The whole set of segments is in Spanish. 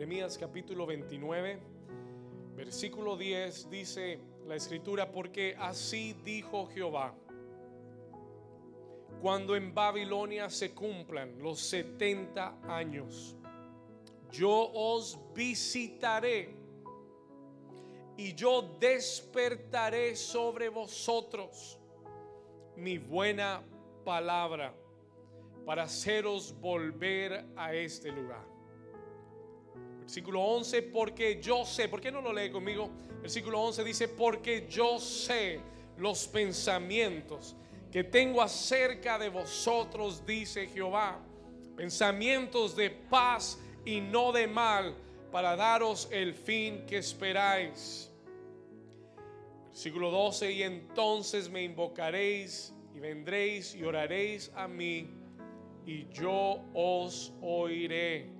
Jeremías capítulo 29, versículo 10 dice la escritura, porque así dijo Jehová, cuando en Babilonia se cumplan los 70 años, yo os visitaré y yo despertaré sobre vosotros mi buena palabra para haceros volver a este lugar. Versículo 11, porque yo sé, ¿por qué no lo lee conmigo? Versículo 11 dice, porque yo sé los pensamientos que tengo acerca de vosotros, dice Jehová, pensamientos de paz y no de mal, para daros el fin que esperáis. Versículo 12, y entonces me invocaréis y vendréis y oraréis a mí, y yo os oiré.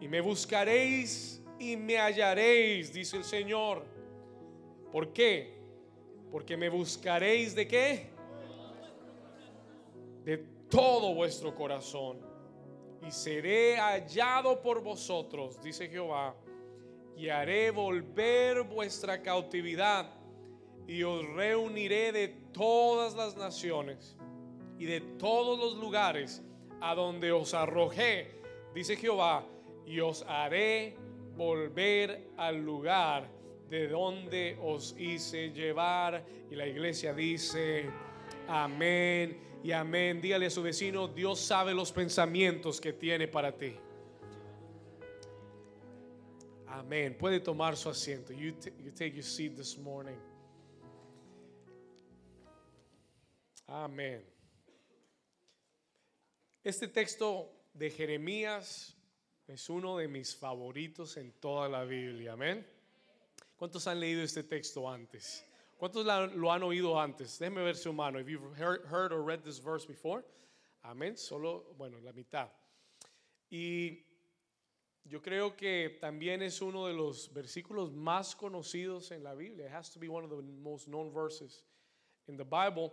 Y me buscaréis y me hallaréis, dice el Señor. ¿Por qué? Porque me buscaréis de qué? De todo vuestro corazón. Y seré hallado por vosotros, dice Jehová. Y haré volver vuestra cautividad. Y os reuniré de todas las naciones y de todos los lugares a donde os arrojé, dice Jehová y os haré volver al lugar de donde os hice llevar. Y la iglesia dice, amén y amén. Dígale a su vecino, Dios sabe los pensamientos que tiene para ti. Amén. Puede tomar su asiento. You, you take your seat this morning. Amén. Este texto de Jeremías es uno de mis favoritos en toda la Biblia. Amén. ¿Cuántos han leído este texto antes? ¿Cuántos lo han oído antes? Déjenme ver su mano. Have you heard, or read this verse before? Amén. Solo, bueno, la mitad. Y yo creo que también es uno de los versículos más conocidos en la Biblia. It has to be one of the most known verses in the Bible.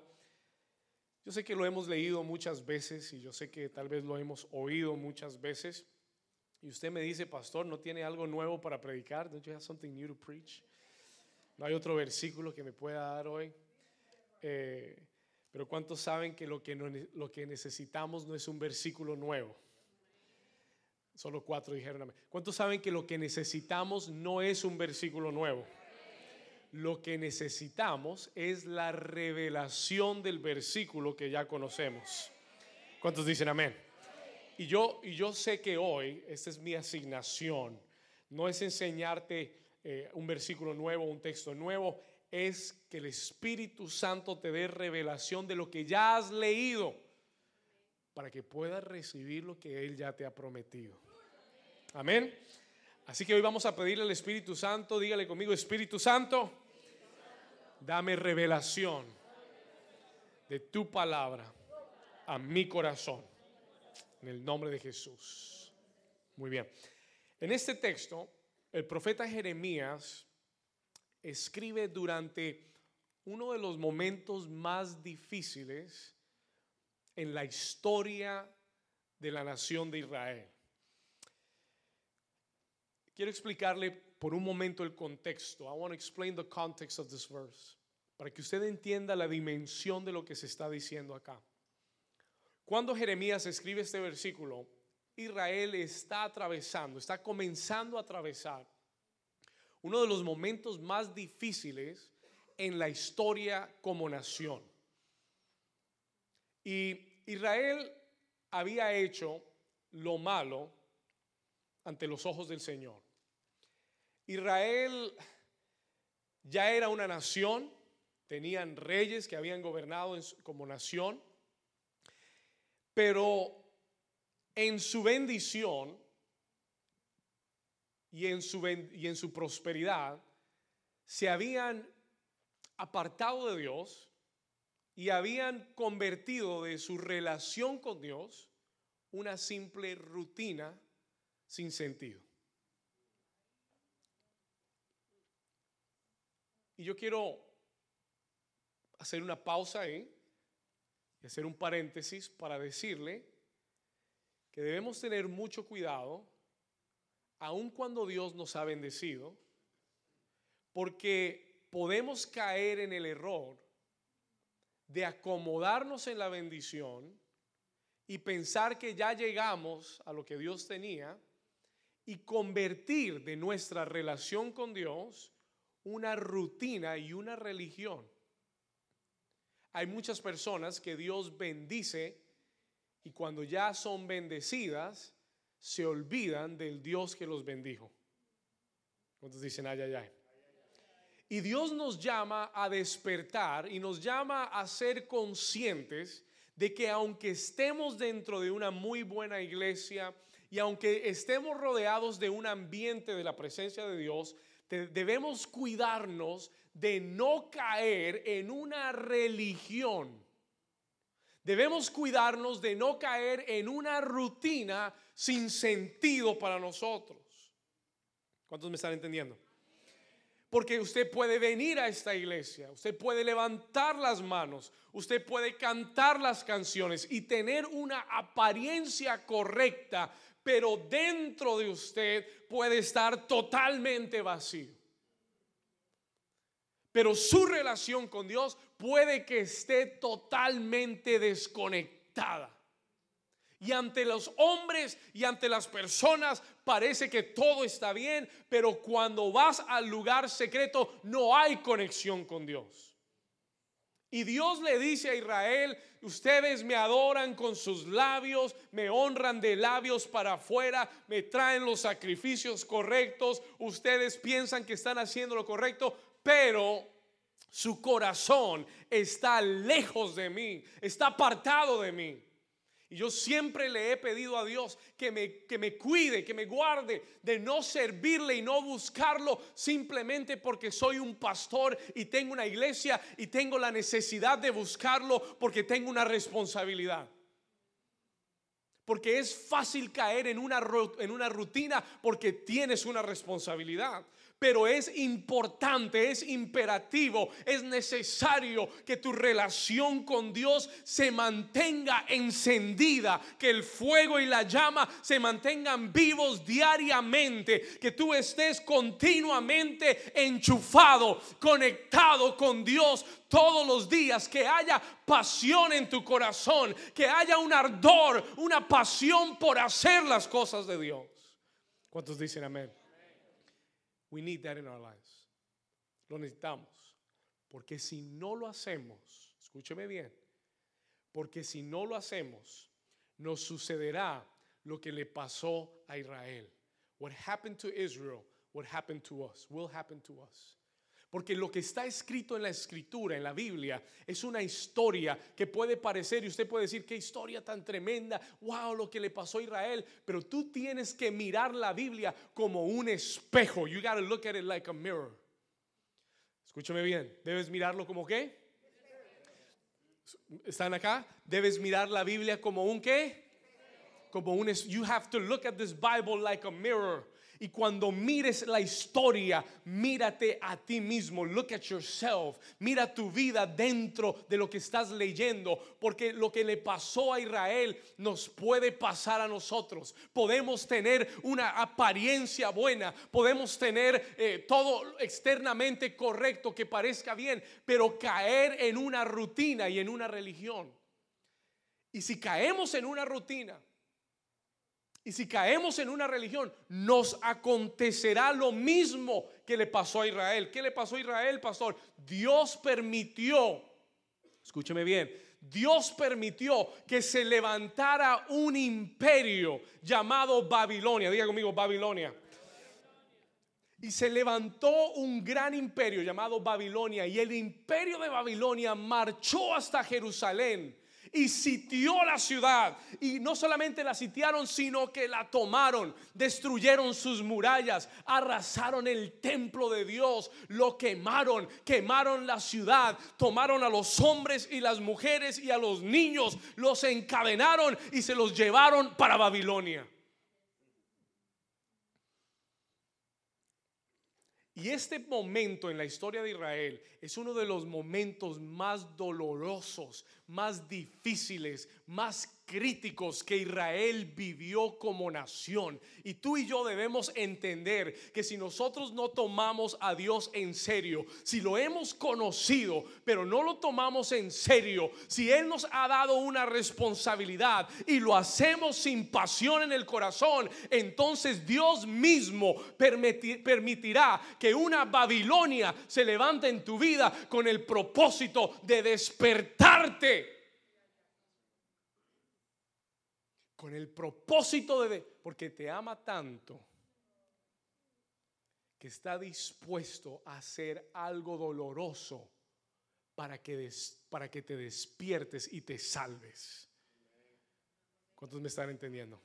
Yo sé que lo hemos leído muchas veces y yo sé que tal vez lo hemos oído muchas veces. Y usted me dice, pastor, ¿no tiene algo nuevo para predicar? Don't you have something new to preach? No hay otro versículo que me pueda dar hoy. Eh, pero ¿cuántos saben que lo, que lo que necesitamos no es un versículo nuevo? Solo cuatro dijeron amén. ¿Cuántos saben que lo que necesitamos no es un versículo nuevo? Lo que necesitamos es la revelación del versículo que ya conocemos. ¿Cuántos dicen amén? Y yo, y yo sé que hoy, esta es mi asignación, no es enseñarte eh, un versículo nuevo, un texto nuevo, es que el Espíritu Santo te dé revelación de lo que ya has leído para que puedas recibir lo que Él ya te ha prometido. Amén. Así que hoy vamos a pedirle al Espíritu Santo, dígale conmigo, Espíritu Santo, dame revelación de tu palabra a mi corazón. En el nombre de Jesús. Muy bien. En este texto, el profeta Jeremías escribe durante uno de los momentos más difíciles en la historia de la nación de Israel. Quiero explicarle por un momento el contexto. I want to explain the context of this verse para que usted entienda la dimensión de lo que se está diciendo acá. Cuando Jeremías escribe este versículo, Israel está atravesando, está comenzando a atravesar uno de los momentos más difíciles en la historia como nación. Y Israel había hecho lo malo ante los ojos del Señor. Israel ya era una nación, tenían reyes que habían gobernado como nación, pero en su bendición y en su, y en su prosperidad se habían apartado de Dios y habían convertido de su relación con Dios una simple rutina sin sentido. Y yo quiero hacer una pausa ahí y hacer un paréntesis para decirle que debemos tener mucho cuidado aun cuando Dios nos ha bendecido, porque podemos caer en el error de acomodarnos en la bendición y pensar que ya llegamos a lo que Dios tenía y convertir de nuestra relación con Dios una rutina y una religión. Hay muchas personas que Dios bendice y cuando ya son bendecidas, se olvidan del Dios que los bendijo. ¿Cuántos dicen ay, ay, ay? Y Dios nos llama a despertar y nos llama a ser conscientes de que aunque estemos dentro de una muy buena iglesia y aunque estemos rodeados de un ambiente de la presencia de Dios, debemos cuidarnos de no caer en una religión. Debemos cuidarnos de no caer en una rutina sin sentido para nosotros. ¿Cuántos me están entendiendo? Porque usted puede venir a esta iglesia, usted puede levantar las manos, usted puede cantar las canciones y tener una apariencia correcta, pero dentro de usted puede estar totalmente vacío. Pero su relación con Dios puede que esté totalmente desconectada. Y ante los hombres y ante las personas parece que todo está bien, pero cuando vas al lugar secreto no hay conexión con Dios. Y Dios le dice a Israel, ustedes me adoran con sus labios, me honran de labios para afuera, me traen los sacrificios correctos, ustedes piensan que están haciendo lo correcto, pero su corazón está lejos de mí, está apartado de mí. Y yo siempre le he pedido a Dios que me, que me cuide, que me guarde de no servirle y no buscarlo simplemente porque soy un pastor y tengo una iglesia y tengo la necesidad de buscarlo porque tengo una responsabilidad. Porque es fácil caer en una, en una rutina porque tienes una responsabilidad pero es importante, es imperativo, es necesario que tu relación con Dios se mantenga encendida, que el fuego y la llama se mantengan vivos diariamente, que tú estés continuamente enchufado, conectado con Dios todos los días, que haya pasión en tu corazón, que haya un ardor, una pasión por hacer las cosas de Dios. ¿Cuántos dicen amén? We need that in our lives. Lo necesitamos. Porque si no lo hacemos, escúcheme bien, porque si no lo hacemos, nos sucederá lo que le pasó a Israel. What happened to Israel, what happened to us, will happen to us. Porque lo que está escrito en la escritura, en la Biblia, es una historia que puede parecer, y usted puede decir, qué historia tan tremenda, wow, lo que le pasó a Israel. Pero tú tienes que mirar la Biblia como un espejo. You gotta look at it like a mirror. Escúchame bien, debes mirarlo como qué? ¿Están acá? Debes mirar la Biblia como un qué? Como un you have to look at this Bible like a mirror. Y cuando mires la historia, mírate a ti mismo. Look at yourself. Mira tu vida dentro de lo que estás leyendo. Porque lo que le pasó a Israel nos puede pasar a nosotros. Podemos tener una apariencia buena. Podemos tener eh, todo externamente correcto que parezca bien. Pero caer en una rutina y en una religión. Y si caemos en una rutina y si caemos en una religión, nos acontecerá lo mismo que le pasó a Israel. ¿Qué le pasó a Israel, pastor? Dios permitió, escúcheme bien, Dios permitió que se levantara un imperio llamado Babilonia. Diga conmigo, Babilonia. Y se levantó un gran imperio llamado Babilonia. Y el imperio de Babilonia marchó hasta Jerusalén y sitió la ciudad. Y no solamente la sitiaron, sino que la tomaron, destruyeron sus murallas, arrasaron el templo de Dios, lo quemaron, quemaron la ciudad, tomaron a los hombres y las mujeres y a los niños, los encadenaron y se los llevaron para Babilonia. Y este momento en la historia de Israel es uno de los momentos más dolorosos, más difíciles, más críticos que Israel vivió como nación. Y tú y yo debemos entender que si nosotros no tomamos a Dios en serio, si lo hemos conocido, pero no lo tomamos en serio, si Él nos ha dado una responsabilidad y lo hacemos sin pasión en el corazón, entonces Dios mismo permitirá que una Babilonia se levante en tu vida con el propósito de despertarte con el propósito de, porque te ama tanto que está dispuesto a hacer algo doloroso para que, para que te despiertes y te salves. ¿Cuántos me están entendiendo?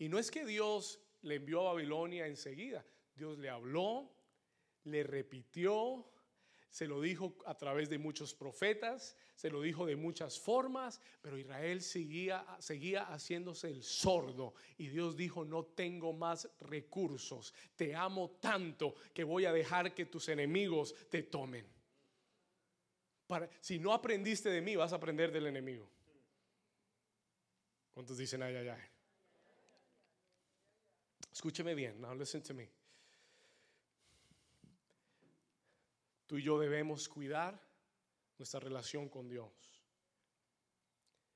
Y no es que Dios le envió a Babilonia enseguida, Dios le habló, le repitió, se lo dijo a través de muchos profetas, se lo dijo de muchas formas, pero Israel seguía, seguía haciéndose el sordo y Dios dijo, no tengo más recursos, te amo tanto que voy a dejar que tus enemigos te tomen. Si no aprendiste de mí, vas a aprender del enemigo. ¿Cuántos dicen ay, ay, ay? Escúcheme bien, now listen to me. Tú y yo debemos cuidar nuestra relación con Dios.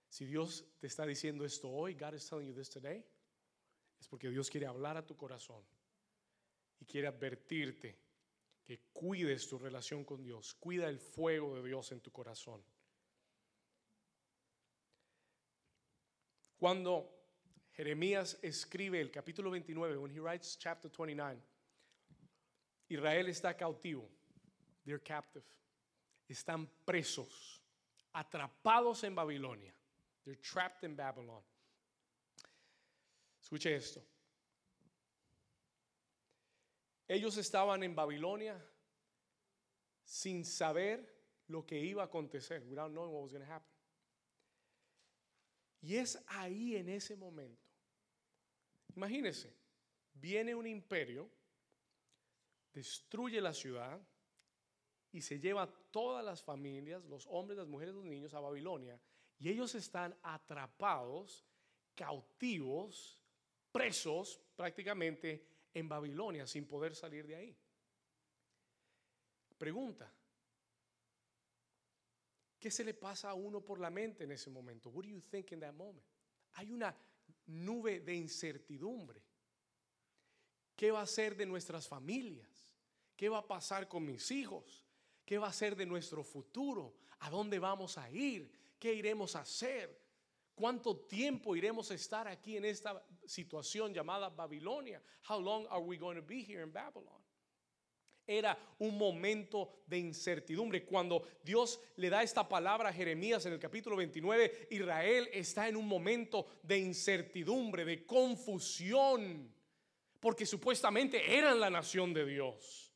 Si Dios te está diciendo esto hoy, God is telling you this today, es porque Dios quiere hablar a tu corazón y quiere advertirte que cuides tu relación con Dios, cuida el fuego de Dios en tu corazón. Cuando Jeremías escribe el capítulo 29, when he writes chapter 29, Israel está cautivo. They're captive. Están presos, atrapados en Babilonia. They're trapped in Babylon. Escuche esto. Ellos estaban en Babilonia sin saber lo que iba a acontecer, without knowing what was going to happen. Y es ahí en ese momento. Imagínense, viene un imperio, destruye la ciudad, y se lleva todas las familias, los hombres, las mujeres, los niños a Babilonia. Y ellos están atrapados, cautivos, presos prácticamente en Babilonia sin poder salir de ahí. Pregunta, ¿qué se le pasa a uno por la mente en ese momento? What do you think in that moment? Hay una nube de incertidumbre. ¿Qué va a ser de nuestras familias? ¿Qué va a pasar con mis hijos? ¿Qué va a ser de nuestro futuro? ¿A dónde vamos a ir? ¿Qué iremos a hacer? ¿Cuánto tiempo iremos a estar aquí en esta situación llamada Babilonia? How long are we going to be here in Babylon? Era un momento de incertidumbre. Cuando Dios le da esta palabra a Jeremías en el capítulo 29, Israel está en un momento de incertidumbre, de confusión, porque supuestamente eran la nación de Dios.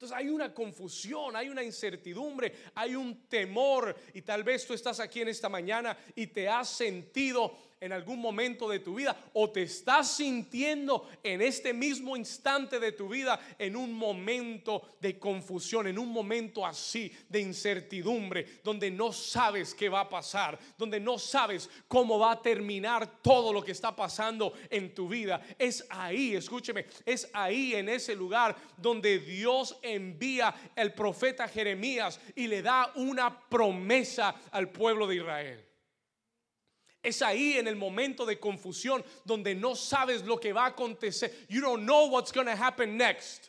Entonces hay una confusión, hay una incertidumbre, hay un temor. Y tal vez tú estás aquí en esta mañana y te has sentido en algún momento de tu vida o te estás sintiendo en este mismo instante de tu vida en un momento de confusión, en un momento así de incertidumbre, donde no sabes qué va a pasar, donde no sabes cómo va a terminar todo lo que está pasando en tu vida. Es ahí, escúcheme, es ahí en ese lugar donde Dios envía el profeta Jeremías y le da una promesa al pueblo de Israel. Es ahí en el momento de confusión donde no sabes lo que va a acontecer. You don't know what's going to happen next.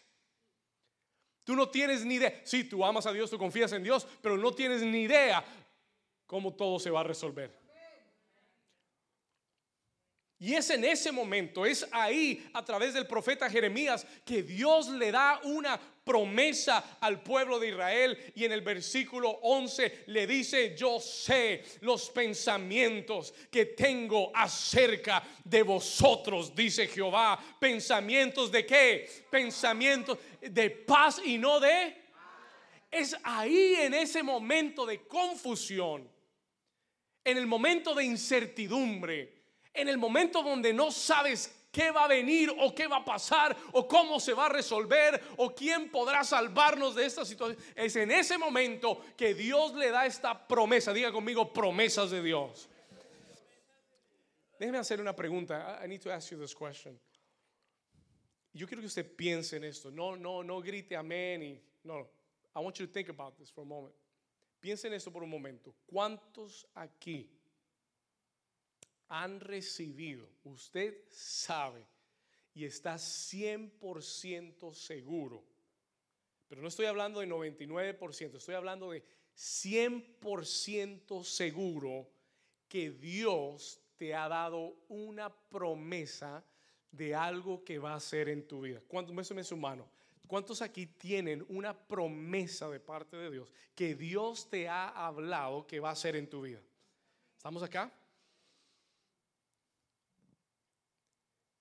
Tú no tienes ni idea. Sí, tú amas a Dios, tú confías en Dios, pero no tienes ni idea cómo todo se va a resolver. Y es en ese momento, es ahí a través del profeta Jeremías que Dios le da una promesa al pueblo de Israel y en el versículo 11 le dice, yo sé los pensamientos que tengo acerca de vosotros, dice Jehová. Pensamientos de qué? Pensamientos de paz y no de... Es ahí en ese momento de confusión, en el momento de incertidumbre en el momento donde no sabes qué va a venir o qué va a pasar o cómo se va a resolver o quién podrá salvarnos de esta situación. Es en ese momento que Dios le da esta promesa. Diga conmigo promesas de Dios. déjeme hacer una pregunta. I, need to ask you this question. Yo quiero que usted piense en esto. No, no, no grite amén y no. I want you to think about this for a moment. Piense en esto por un momento. ¿Cuántos aquí han recibido? Usted sabe y está 100% seguro. Pero no estoy hablando de 99%, estoy hablando de 100% seguro que Dios te ha dado una promesa de algo que va a hacer en tu vida. ¿Cuántos me su mano? ¿Cuántos aquí tienen una promesa de parte de Dios que Dios te ha hablado que va a hacer en tu vida? ¿Estamos acá?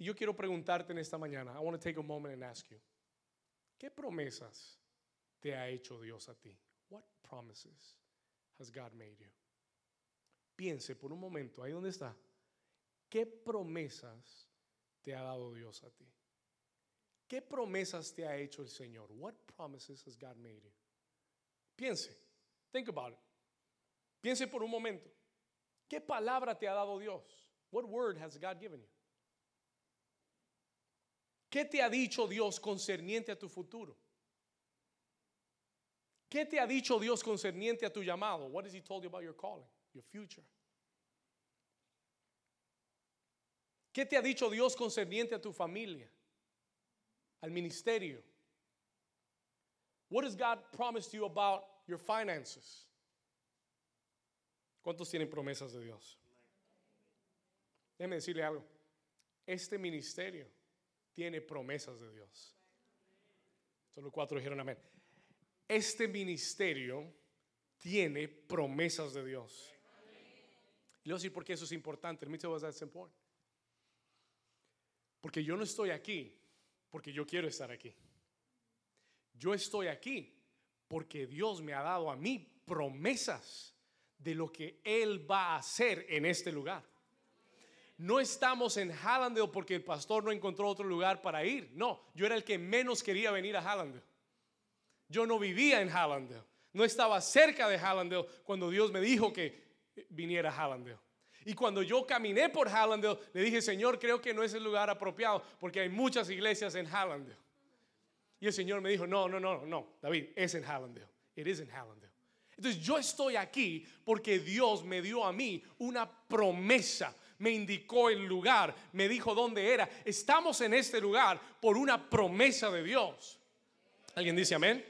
Y yo quiero preguntarte en esta mañana, I want to take a moment and ask you, ¿qué promesas te ha hecho Dios a ti? What promises has God made you? Piense por un momento, ahí donde está, ¿qué promesas te ha dado Dios a ti? ¿Qué promesas te ha hecho el Señor? What promises has God made you? Piense, think about it. Piense por un momento. ¿Qué palabra te ha dado Dios? What word has God given you? ¿Qué te ha dicho Dios concerniente a tu futuro? ¿Qué te ha dicho Dios concerniente a tu llamado? What has he told you about your calling, your future? ¿Qué te ha dicho Dios concerniente a tu familia? Al ministerio. What has God promised you about your finances? ¿Cuántos tienen promesas de Dios? Déjeme decirle algo. Este ministerio tiene promesas de Dios. Solo cuatro dijeron amén. Este ministerio tiene promesas de Dios. Le voy a decir por qué eso es importante. Me tell you. Porque yo no estoy aquí porque yo quiero estar aquí. Yo estoy aquí porque Dios me ha dado a mí promesas de lo que Él va a hacer en este lugar. No estamos en Hallandale porque el pastor no encontró otro lugar para ir. No, yo era el que menos quería venir a Hallandale. Yo no vivía en Hallandale. No estaba cerca de Hallandale cuando Dios me dijo que viniera a Hallandale. Y cuando yo caminé por Hallandale, le dije, Señor, creo que no es el lugar apropiado porque hay muchas iglesias en Hallandale. Y el Señor me dijo, no, no, no, no, David, es en Hallandale. It is in Hallandale. Entonces yo estoy aquí porque Dios me dio a mí una promesa. Me indicó el lugar, me dijo dónde era. Estamos en este lugar por una promesa de Dios. ¿Alguien dice amén?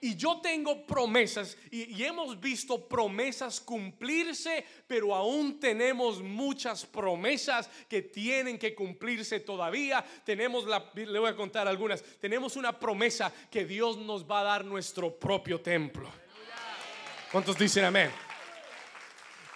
Y yo tengo promesas y, hemos visto promesas cumplirse, pero aún tenemos muchas promesas que tienen que cumplirse todavía. Tenemos la, le voy a contar algunas. Tenemos una promesa que Dios nos va a dar nuestro propio templo. ¿Cuántos dicen amén?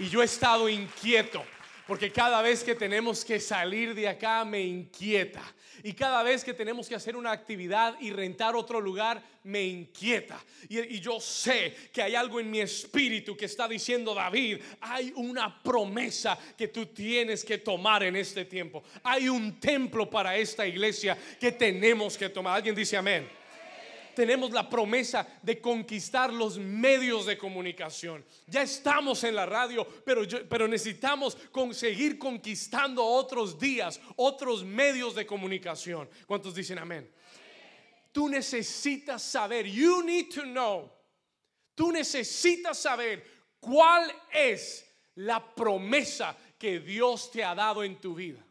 Y yo he estado inquieto porque cada vez que tenemos que salir de acá me inquieta. Y cada vez que tenemos que hacer una actividad y rentar otro lugar, me inquieta. Y, yo sé que hay algo en mi espíritu que está diciendo David, hay una promesa que tú tienes que tomar en este tiempo. Hay un templo para esta iglesia que tenemos que tomar. ¿Alguien dice amén? Tenemos la promesa de conquistar los medios de comunicación. Ya estamos en la radio, pero, pero necesitamos conseguir conquistando otros días, otros medios de comunicación. ¿Cuántos dicen amén? Tú necesitas saber, you need to know, tú necesitas saber cuál es la promesa que Dios te ha dado en tu vida.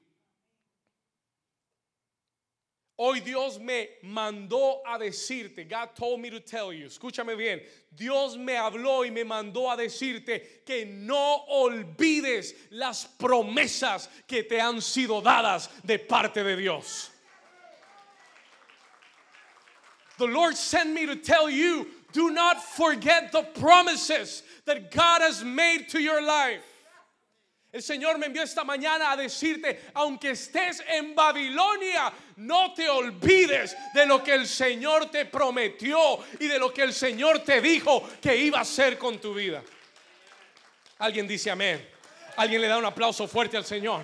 Hoy Dios me mandó a decirte, God told me to tell you, escúchame bien, Dios me habló y me mandó a decirte que no olvides las promesas que te han sido dadas de parte de Dios. The Lord sent me to tell you, do not forget the promises that God has made to your life. El Señor me envió esta mañana a decirte, aunque estés en Babilonia, no te olvides de lo que el Señor te prometió y de lo que el Señor te dijo que iba a hacer con tu vida. Alguien dice amén. Alguien le da un aplauso fuerte al Señor.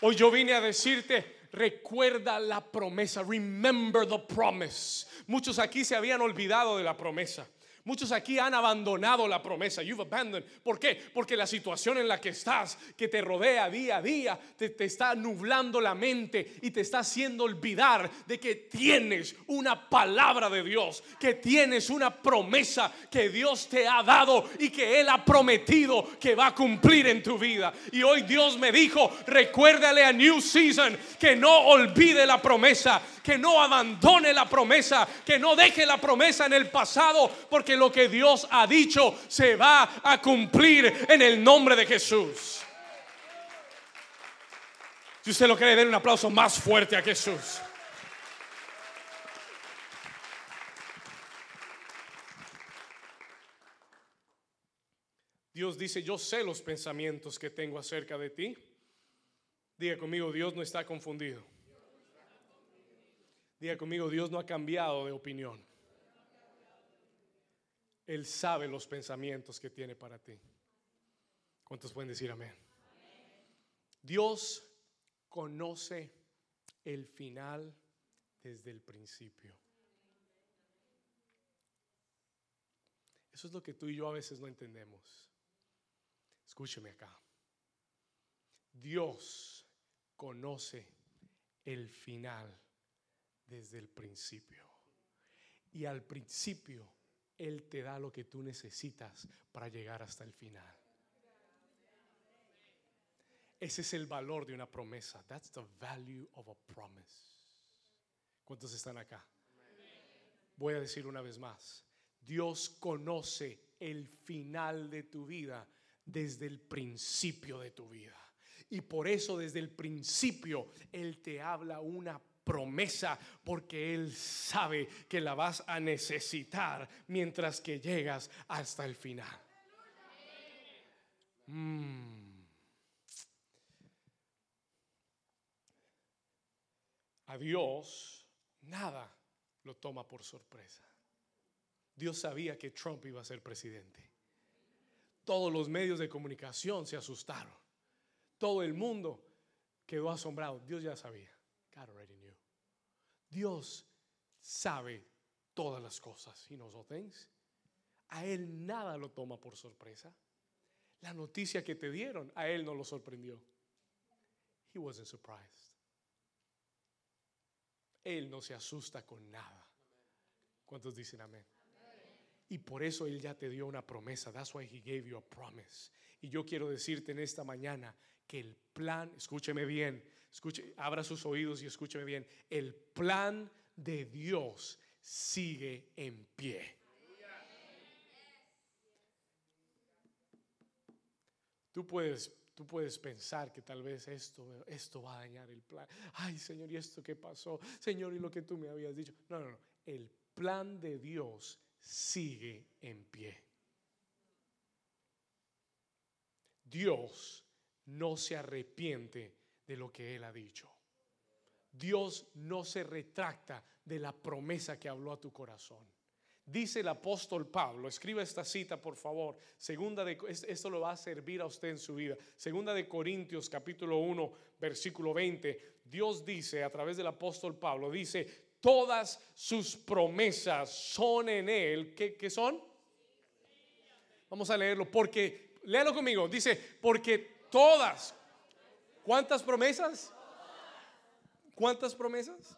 Hoy yo vine a decirte, recuerda la promesa, remember the promise. Muchos aquí se habían olvidado de la promesa. Muchos aquí han abandonado la promesa. You've abandoned. ¿Por qué? Porque la situación en la que estás, que te rodea día a día, te, te, está nublando la mente y te está haciendo olvidar de que tienes una palabra de Dios, que tienes una promesa que Dios te ha dado y que Él ha prometido que va a cumplir en tu vida. Y hoy Dios me dijo, recuérdale a New Season que no olvide la promesa, que no abandone la promesa, que no deje la promesa en el pasado, porque lo que Dios ha dicho se va a cumplir en el nombre de Jesús. Si usted lo quiere, den un aplauso más fuerte a Jesús. Dios dice, yo sé los pensamientos que tengo acerca de ti. Diga conmigo, Dios no está confundido. Diga conmigo, Dios no ha cambiado de opinión. Él sabe los pensamientos que tiene para ti. ¿Cuántos pueden decir amén? Dios conoce el final desde el principio. Eso es lo que tú y yo a veces no entendemos. Escúcheme acá. Dios conoce el final desde el principio. Y al principio Él te da lo que tú necesitas para llegar hasta el final. Ese es el valor de una promesa. That's the value of a promise. ¿Cuántos están acá? Voy a decir una vez más. Dios conoce el final de tu vida desde el principio de tu vida. Y por eso desde el principio Él te habla una promesa porque Él sabe que la vas a necesitar mientras que llegas hasta el final. Mm. A Dios nada lo toma por sorpresa. Dios sabía que Trump iba a ser presidente. Todos los medios de comunicación se asustaron. Todo el mundo quedó asombrado. Dios ya sabía. Dios sabe todas las cosas. He knows all things. A él nada lo toma por sorpresa. La noticia que te dieron, a él no lo sorprendió. He wasn't surprised. Él no se asusta con nada. ¿Cuántos dicen amén? Y por eso Él ya te dio una promesa. That's why He gave you a promise. Y yo quiero decirte en esta mañana que el plan, escúcheme bien, escuche, abra sus oídos y escúcheme bien, el plan de Dios sigue en pie. Tú puedes, tú puedes pensar que tal vez esto, esto va a dañar el plan. Ay, Señor, ¿y esto qué pasó? Señor, ¿y lo que tú me habías dicho? No, no, no. El plan de Dios sigue en pie. Dios no se arrepiente de lo que Él ha dicho. Dios no se retracta de la promesa que habló a tu corazón. Dice el apóstol Pablo, escriba esta cita por favor, segunda de, esto lo va a servir a usted en su vida. Segunda de Corintios capítulo 1 versículo 20, Dios dice a través del apóstol Pablo, dice, todas sus promesas son en Él. ¿Qué, son? Vamos a leerlo, porque, léalo conmigo, dice, porque todas, ¿cuántas promesas? ¿Cuántas promesas?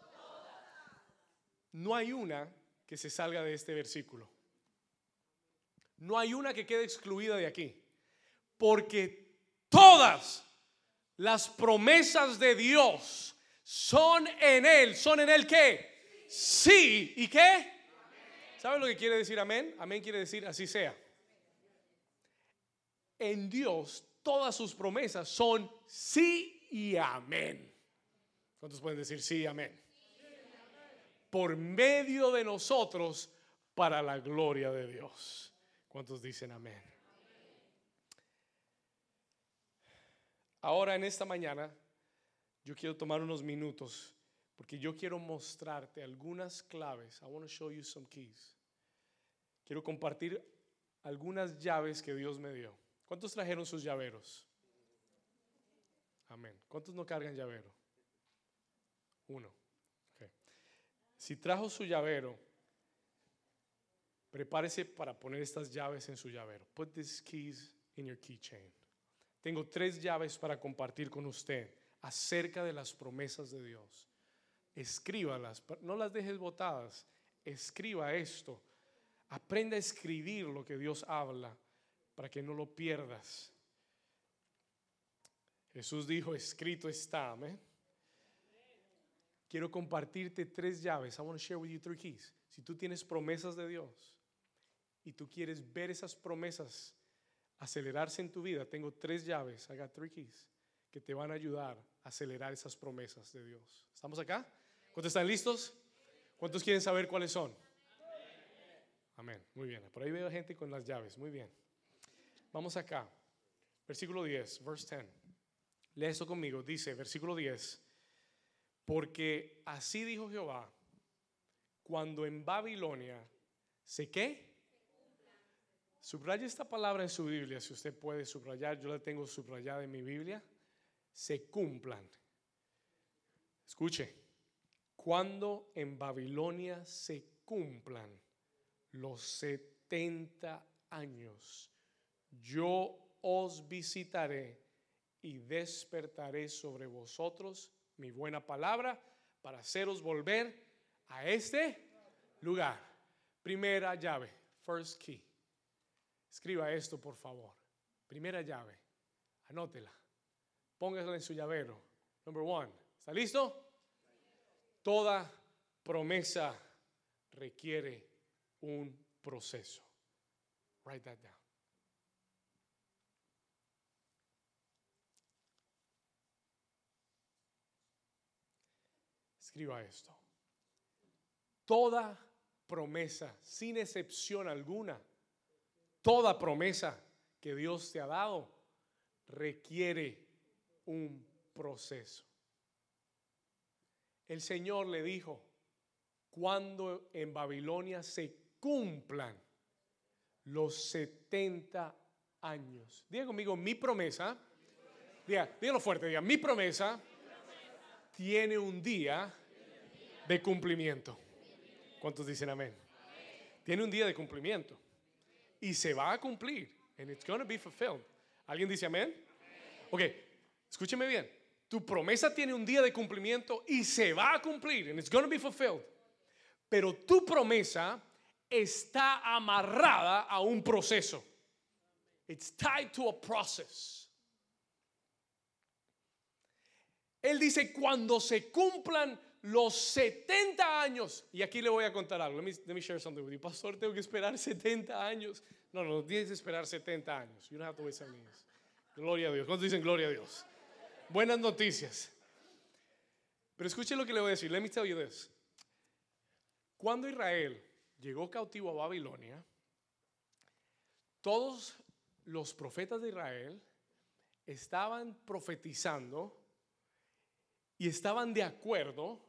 No hay una que se salga de este versículo. No hay una que quede excluida de aquí. Porque todas las promesas de Dios son en Él. ¿Son en Él qué? sí. ¿Y qué? ¿Saben lo que quiere decir amén? Amén quiere decir así sea. En Dios todas sus promesas son sí y amén. ¿Cuántos pueden decir sí y amén? Por medio de nosotros para la gloria de Dios. ¿Cuántos dicen amén? Ahora en esta mañana yo quiero tomar unos minutos porque yo quiero mostrarte algunas claves. I want to show you some keys. Quiero compartir algunas llaves que Dios me dio. ¿Cuántos trajeron sus llaveros? Amén. ¿Cuántos no cargan llavero? Uno. Si trajo su llavero, prepárese para poner estas llaves en su llavero. Put these keys in your keychain. Tengo tres llaves para compartir con usted acerca de las promesas de Dios. Escríbalas, no las dejes botadas. Escriba esto. Aprenda a escribir lo que Dios habla para que no lo pierdas. Jesús dijo, escrito está. Amén. Quiero compartirte tres llaves. I want to share with you three keys. Si tú tienes promesas de Dios y tú quieres ver esas promesas acelerarse en tu vida, tengo tres llaves. I got three keys que te van a ayudar a acelerar esas promesas de Dios. ¿Estamos acá? ¿Cuántos están listos? ¿Cuántos quieren saber cuáles son? Amén. Muy bien. Por ahí veo gente con las llaves. Muy bien. Vamos acá. Versículo 10, verse 10. Lee eso conmigo. Dice, versículo 10. Porque así dijo Jehová, cuando en Babilonia se qué? Subraya esta palabra en su Biblia, si usted puede subrayar, yo la tengo subrayada en mi Biblia. Se cumplan. Escuche, cuando en Babilonia se cumplan los 70 años, yo os visitaré y despertaré sobre vosotros mi buena palabra para haceros volver a este lugar. Primera llave, first key. Escriba esto, por favor. Primera llave, anótela. Póngasela en su llavero. Number one. ¿Está listo? Toda promesa requiere un proceso. Write that down. Escriba esto. Toda promesa, sin excepción alguna, toda promesa que Dios te ha dado requiere un proceso. El Señor le dijo, cuando en Babilonia se cumplan los 70 años. Diga conmigo, mi promesa, diga, dígalo fuerte, diga, mi promesa tiene un día de cumplimiento. ¿Cuántos dicen amén? Tiene un día de cumplimiento y se va a cumplir. Be fulfilled. ¿Alguien dice amén? Ok, escúcheme bien. Tu promesa tiene un día de cumplimiento y se va a cumplir. Be fulfilled. Pero tu promesa está amarrada a un proceso. It's tied to a process. Él dice, cuando se cumplan los 70 años, y aquí le voy a contar algo, let me, share something with you. Pastor, tengo que esperar 70 años. No, no, tienes que esperar 70 años. You don't have to wait 70 years. Gloria a Dios. ¿Cuántos dicen gloria a Dios? Buenas noticias. Pero escuche lo que le voy a decir. Let me tell you this. Cuando Israel llegó cautivo a Babilonia, todos los profetas de Israel estaban profetizando y estaban de acuerdo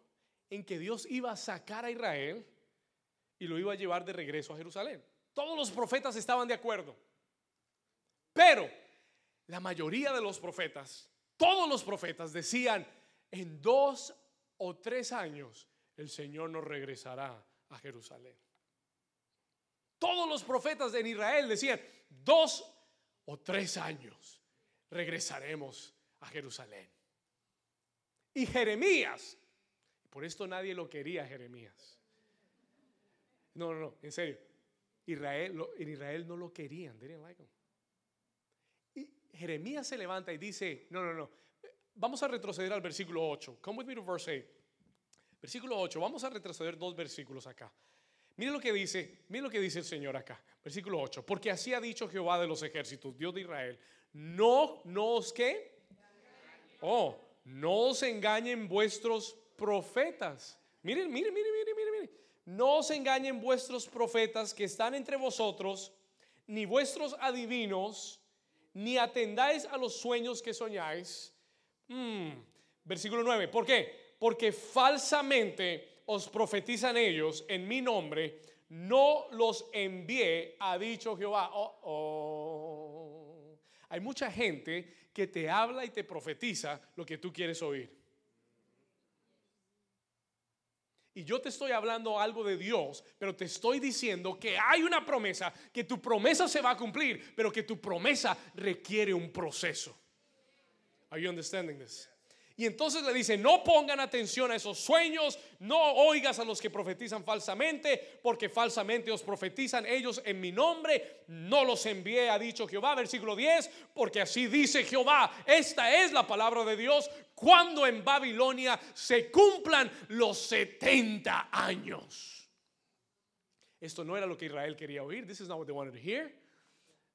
en que Dios iba a sacar a Israel y lo iba a llevar de regreso a Jerusalén. Todos los profetas estaban de acuerdo. Pero la mayoría de los profetas, todos los profetas decían, en dos o tres años el Señor nos regresará a Jerusalén. Todos los profetas en Israel decían, dos o tres años regresaremos a Jerusalén. Y Jeremías, por esto nadie lo quería, Jeremías. No, no, no, en serio. Israel, en Israel no lo querían, Y Jeremías se levanta y dice, no, no, no, vamos a retroceder al versículo 8. Come with me to verse 8. Versículo 8, vamos a retroceder dos versículos acá. Mire lo que dice, mire lo que dice el Señor acá. Versículo 8, porque así ha dicho Jehová de los ejércitos, Dios de Israel, no, no os qué. Oh, no os engañen vuestros profetas. Miren, miren, miren, miren, miren, miren. No os engañen vuestros profetas que están entre vosotros, ni vuestros adivinos, ni atendáis a los sueños que soñáis. Hmm, versículo 9. ¿Por qué? Porque falsamente os profetizan ellos en mi nombre. No los envié, ha dicho Jehová. Oh, oh. Hay mucha gente que te habla y te profetiza lo que tú quieres oír. Y yo te estoy hablando algo de Dios, pero te estoy diciendo que hay una promesa, que tu promesa se va a cumplir, pero que tu promesa requiere un proceso. Are you understanding this? Y entonces le dice, no pongan atención a esos sueños, no oigas a los que profetizan falsamente, porque falsamente os profetizan ellos en mi nombre, no los envié, ha dicho Jehová, versículo 10, porque así dice Jehová, esta es la palabra de Dios, cuando en Babilonia se cumplan los 70 años. Esto no era lo que Israel quería oír, this is not what they wanted to hear.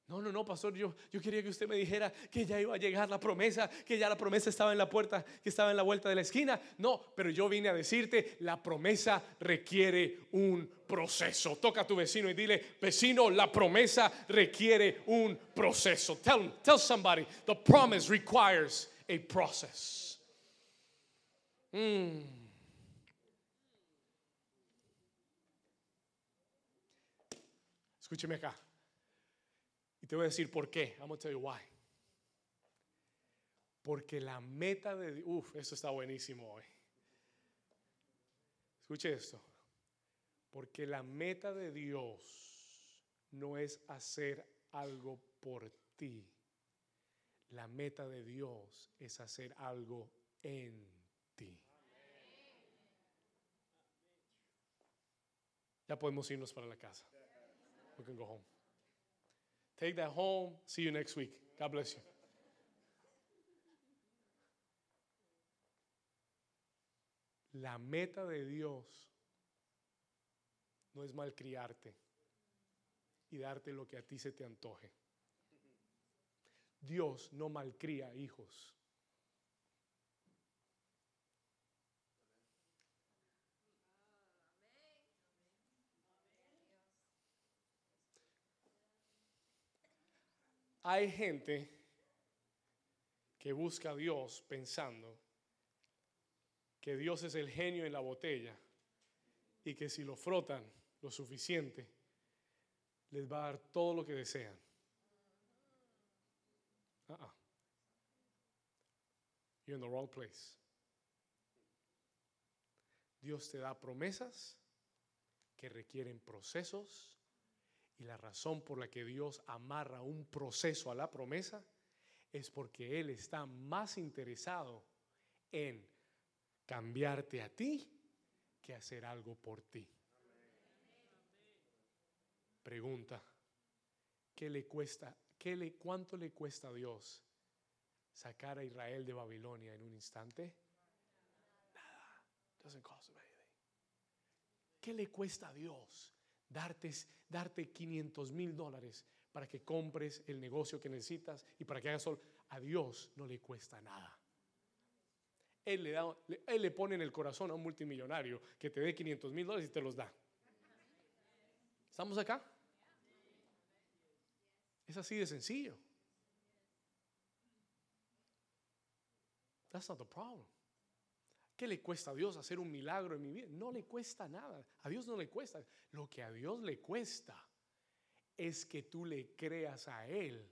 No, no, no, pastor, yo, yo quería que usted me dijera que ya iba a llegar la promesa, que ya la promesa estaba en la puerta, que estaba en la vuelta de la esquina. No, pero yo vine a decirte, la promesa requiere un proceso. Toca a tu vecino y dile, vecino, la promesa requiere un proceso. Tell, tell somebody, the promise requires a process. Mm. Escúcheme acá. Y te voy a decir por qué. I'm going to tell you why. Porque la meta de Uf, esto está buenísimo hoy. Escuche esto. Porque la meta de Dios no es hacer algo por ti. La meta de Dios es hacer algo en Ya podemos irnos para la casa. We can go home. Take that home. See you next week. God bless you. La meta de Dios no es malcriarte y darte lo que a ti se te antoje. Dios no malcría hijos. Hay gente que busca a Dios pensando que Dios es el genio en la botella y que si lo frotan lo suficiente, les va a dar todo lo que desean. Uh-uh. You're in the wrong place. Dios te da promesas que requieren procesos y la razón por la que Dios amarra un proceso a la promesa es porque Él está más interesado en cambiarte a ti que hacer algo por ti. Pregunta, ¿qué le cuesta? ¿Qué le, ¿Cuánto le cuesta a Dios sacar a Israel de Babilonia en un instante? Nada. Doesn't cost anything. ¿Qué le cuesta a Dios darte, darte 500 mil dólares para que compres el negocio que necesitas y para que hagas solo? A Dios no le cuesta nada. Él le, da, él le pone en el corazón a un multimillonario que te dé 500 mil dólares y te los da. ¿Estamos acá? Es así de sencillo. That's not the problem. ¿Qué le cuesta a Dios hacer un milagro en mi vida? No le cuesta nada. A Dios no le cuesta. Lo que a Dios le cuesta es que tú le creas a Él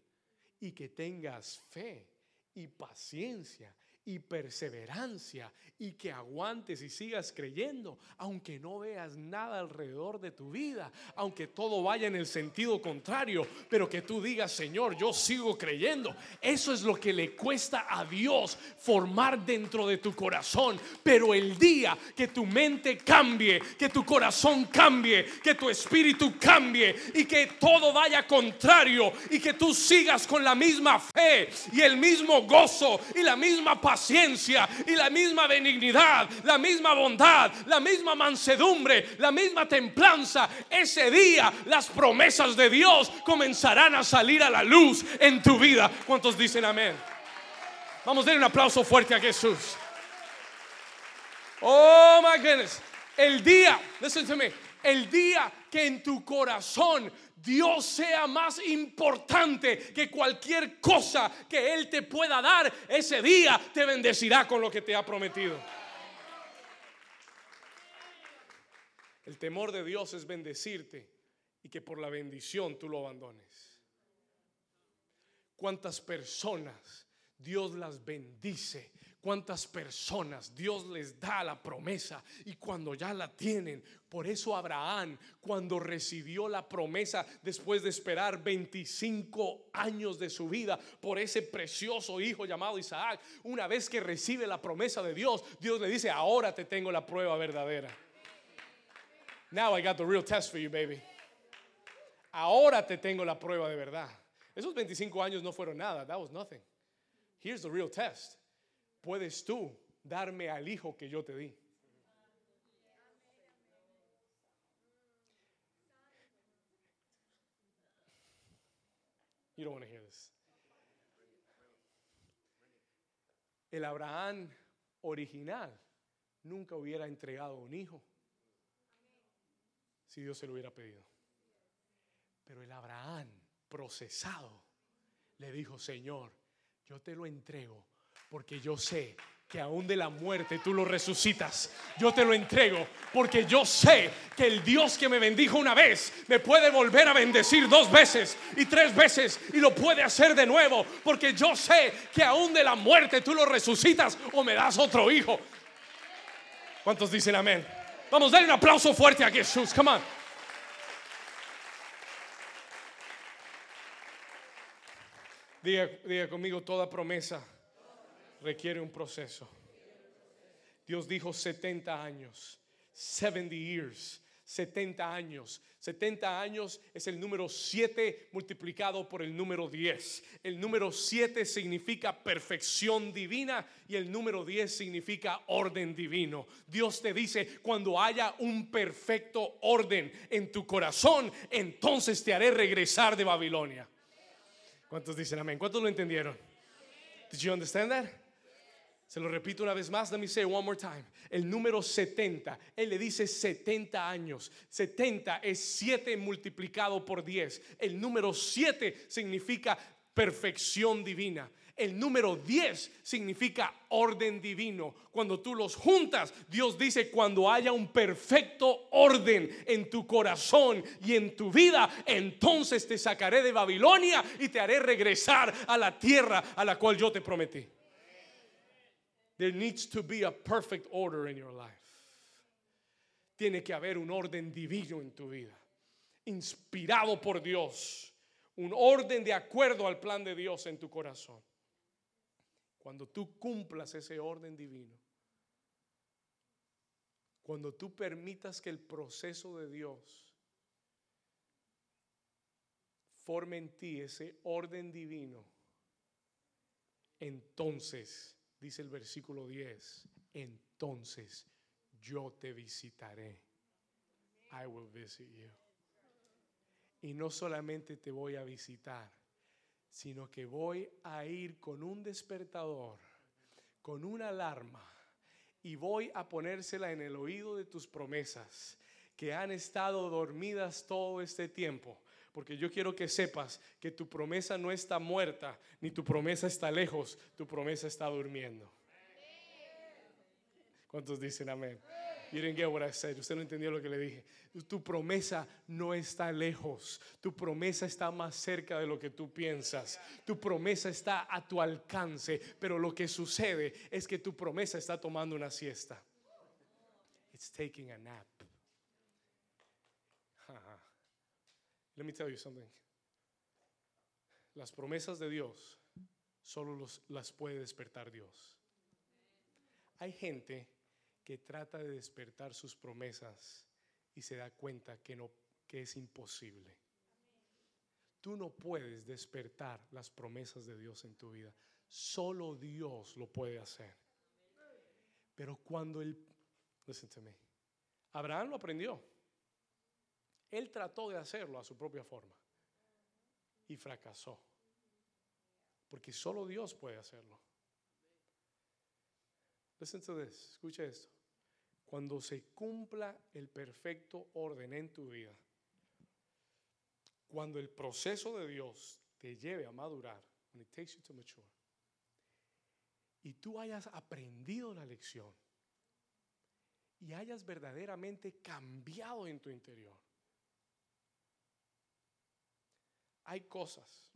y que tengas fe y paciencia y perseverancia y que aguantes y sigas creyendo, aunque no veas nada alrededor de tu vida, aunque todo vaya en el sentido contrario, pero que tú digas, Señor, yo sigo creyendo. Eso es lo que le cuesta a Dios formar dentro de tu corazón. Pero el día que tu mente cambie, que tu corazón cambie, que tu espíritu cambie y que todo vaya contrario y que tú sigas con la misma fe y el mismo gozo y la misma paciencia, paciencia y la misma benignidad, la misma bondad, la misma mansedumbre, la misma templanza, ese día las promesas de Dios comenzarán a salir a la luz en tu vida. ¿Cuántos dicen amén? Vamos a dar un aplauso fuerte a Jesús. Oh my goodness. El día, listen to me, el día que en tu corazón Dios sea más importante que cualquier cosa que Él te pueda dar, ese día te bendecirá con lo que te ha prometido. El temor de Dios es bendecirte y que por la bendición tú lo abandones. ¿Cuántas personas Dios las bendice cuántas personas Dios les da la promesa y cuando ya la tienen. Por eso Abraham, cuando recibió la promesa después de esperar 25 años de su vida por ese precioso hijo llamado Isaac, una vez que recibe la promesa de Dios, Dios le dice, ahora te tengo la prueba verdadera. Now I got the real test for you, baby. Ahora te tengo la prueba de verdad. Esos 25 años no fueron nada. That was nothing. Here's the real test. ¿Puedes tú darme al hijo que yo te di? You don't want to hear this. El Abraham original nunca hubiera entregado un hijo si Dios se lo hubiera pedido. Pero el Abraham procesado le dijo, Señor, yo te lo entrego porque yo sé que aún de la muerte tú lo resucitas. Yo te lo entrego porque yo sé que el Dios que me bendijo una vez me puede volver a bendecir dos veces y tres veces y lo puede hacer de nuevo porque yo sé que aún de la muerte tú lo resucitas o me das otro hijo. ¿Cuántos dicen amén? Vamos, darle un aplauso fuerte a Jesús. Come on. Diga, diga conmigo, toda promesa requiere un proceso. Dios dijo 70 años, 70 years, 70 años. 70 años es el número 7 multiplicado por el número 10. El número 7 significa perfección divina y el número 10 significa orden divino. Dios te dice, cuando haya un perfecto orden en tu corazón, entonces te haré regresar de Babilonia. ¿Cuántos dicen amén? ¿Cuántos lo entendieron? Did you understand that? Se lo repito una vez más, let me say one more time. El número 70, él le dice 70 años. 70 es 7 multiplicado por 10. El número 7 significa perfección divina. El número 10 significa orden divino. Cuando tú los juntas, Dios dice, cuando haya un perfecto orden en tu corazón y en tu vida, entonces te sacaré de Babilonia y te haré regresar a la tierra a la cual yo te prometí. There needs to be a perfect order in your life. Tiene que haber un orden divino en tu vida, inspirado por Dios, un orden de acuerdo al plan de Dios en tu corazón. Cuando tú cumplas ese orden divino, cuando tú permitas que el proceso de Dios forme en ti ese orden divino, entonces dice el versículo 10, entonces yo te visitaré. I will visit you. Y no solamente te voy a visitar, sino que voy a ir con un despertador, con una alarma, y voy a ponérsela en el oído de tus promesas que han estado dormidas todo este tiempo porque yo quiero que sepas que tu promesa no está muerta, ni tu promesa está lejos, tu promesa está durmiendo. ¿Cuántos dicen amén? You didn't get what I said. Usted no entendió lo que le dije. Tu promesa no está lejos. Tu promesa está más cerca de lo que tú piensas. Tu promesa está a tu alcance. Pero lo que sucede es que tu promesa está tomando una siesta. It's taking a nap. Let me tell you something. Las promesas de Dios solo los, las puede despertar Dios. Hay gente que trata de despertar sus promesas y se da cuenta que no que es imposible. Tú no puedes despertar las promesas de Dios en tu vida. Solo Dios lo puede hacer. Pero cuando él, listen to me, Abraham lo aprendió. Él trató de hacerlo a su propia forma y fracasó. Porque solo Dios puede hacerlo. Listen to this, escucha esto. Cuando se cumpla el perfecto orden en tu vida, cuando el proceso de Dios te lleve a madurar, when it takes you to mature, y tú hayas aprendido la lección y hayas verdaderamente cambiado en tu interior, hay cosas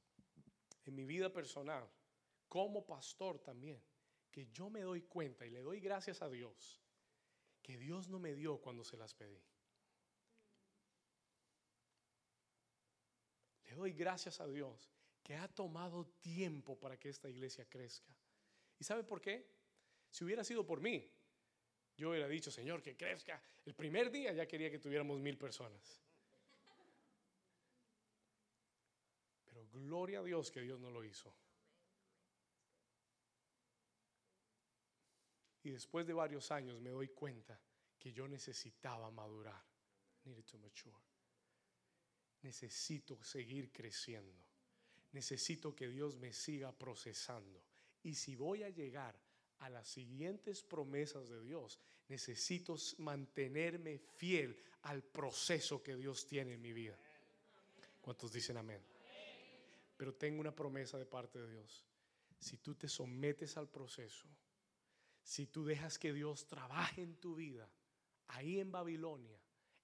en mi vida personal, como pastor también, que yo me doy cuenta y le doy gracias a Dios que Dios no me dio cuando se las pedí. Le doy gracias a Dios que ha tomado tiempo para que esta iglesia crezca. ¿Y sabe por qué? Si hubiera sido por mí, yo hubiera dicho, Señor, que crezca. El primer día ya quería que tuviéramos mil personas. Pero gloria a Dios que Dios no lo hizo. Y después de varios años me doy cuenta que yo necesitaba madurar. Necesito seguir creciendo. Necesito que Dios me siga procesando. Y si voy a llegar a las siguientes promesas de Dios, necesito mantenerme fiel al proceso que Dios tiene en mi vida. ¿Cuántos dicen amén? Pero tengo una promesa de parte de Dios. Si tú te sometes al proceso, si tú dejas que Dios trabaje en tu vida, ahí en Babilonia,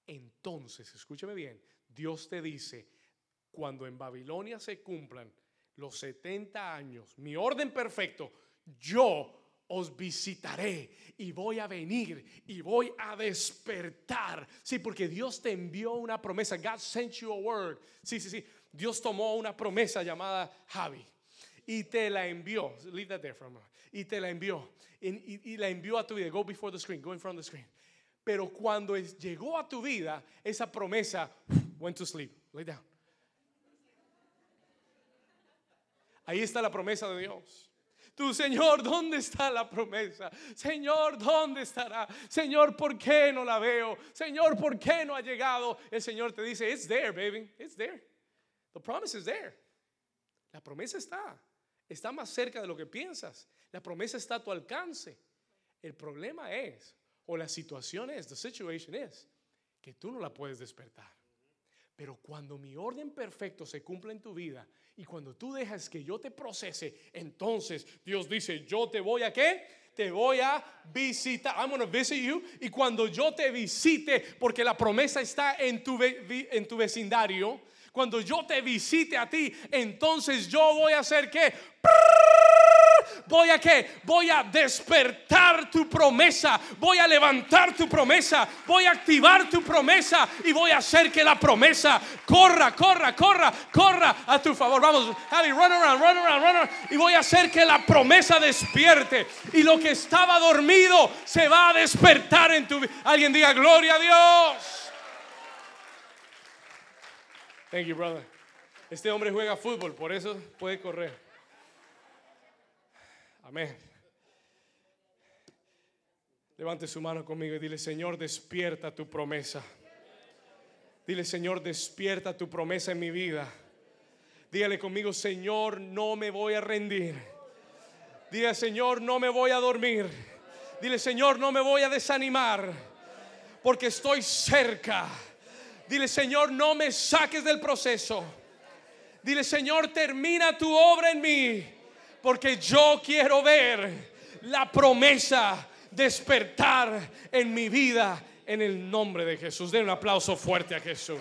entonces, escúchame bien, Dios te dice, cuando en Babilonia se cumplan los 70 años, mi orden perfecto, yo os visitaré y voy a venir y voy a despertar. Sí, porque Dios te envió una promesa. God sent you a word. Sí, sí, sí. Dios tomó una promesa llamada Javi y te la envió. Leave that there for a moment. Y te la envió. Y, la envió a tu vida. Go before the screen. Go in front of the screen. Pero cuando llegó a tu vida, esa promesa went to sleep. Lay down. Ahí está la promesa de Dios. Tu Señor, ¿dónde está la promesa? Señor, ¿dónde estará? Señor, ¿por qué no la veo? Señor, ¿por qué no ha llegado? El Señor te dice, it's there, baby. It's there. The promise is there. La promesa está. Está más cerca de lo que piensas. La promesa está a tu alcance. El problema es, o la situación es, the situation is, que tú no la puedes despertar. Pero cuando mi orden perfecto se cumple en tu vida y cuando tú dejas que yo te procese, entonces Dios dice, yo te voy a qué? Te voy a visitar. I'm going to visit you. Y cuando yo te visite, porque la promesa está en tu, en tu vecindario, cuando yo te visite a ti, entonces yo voy a hacer qué? voy a qué? Voy a despertar tu promesa, voy a levantar tu promesa, voy a activar tu promesa y voy a hacer que la promesa corra, corra, corra, corra a tu favor. Vamos, Javi, run around, run around, run around. Y voy a hacer que la promesa despierte y lo que estaba dormido se va a despertar en tu vida. Alguien diga, gloria a Dios. Thank you, brother. Este hombre juega fútbol, por eso puede correr. Amén. Levante su mano conmigo y dile, Señor, despierta tu promesa. Dile, Señor, despierta tu promesa en mi vida. Dígale conmigo, Señor, no me voy a rendir. Dile, Señor, no me voy a dormir. Dile, Señor, no me voy a desanimar. Porque estoy cerca. Dile, Señor, no me saques del proceso. Dile, Señor, termina tu obra en mí porque yo quiero ver la promesa despertar en mi vida en el nombre de Jesús. Den un aplauso fuerte a Jesús.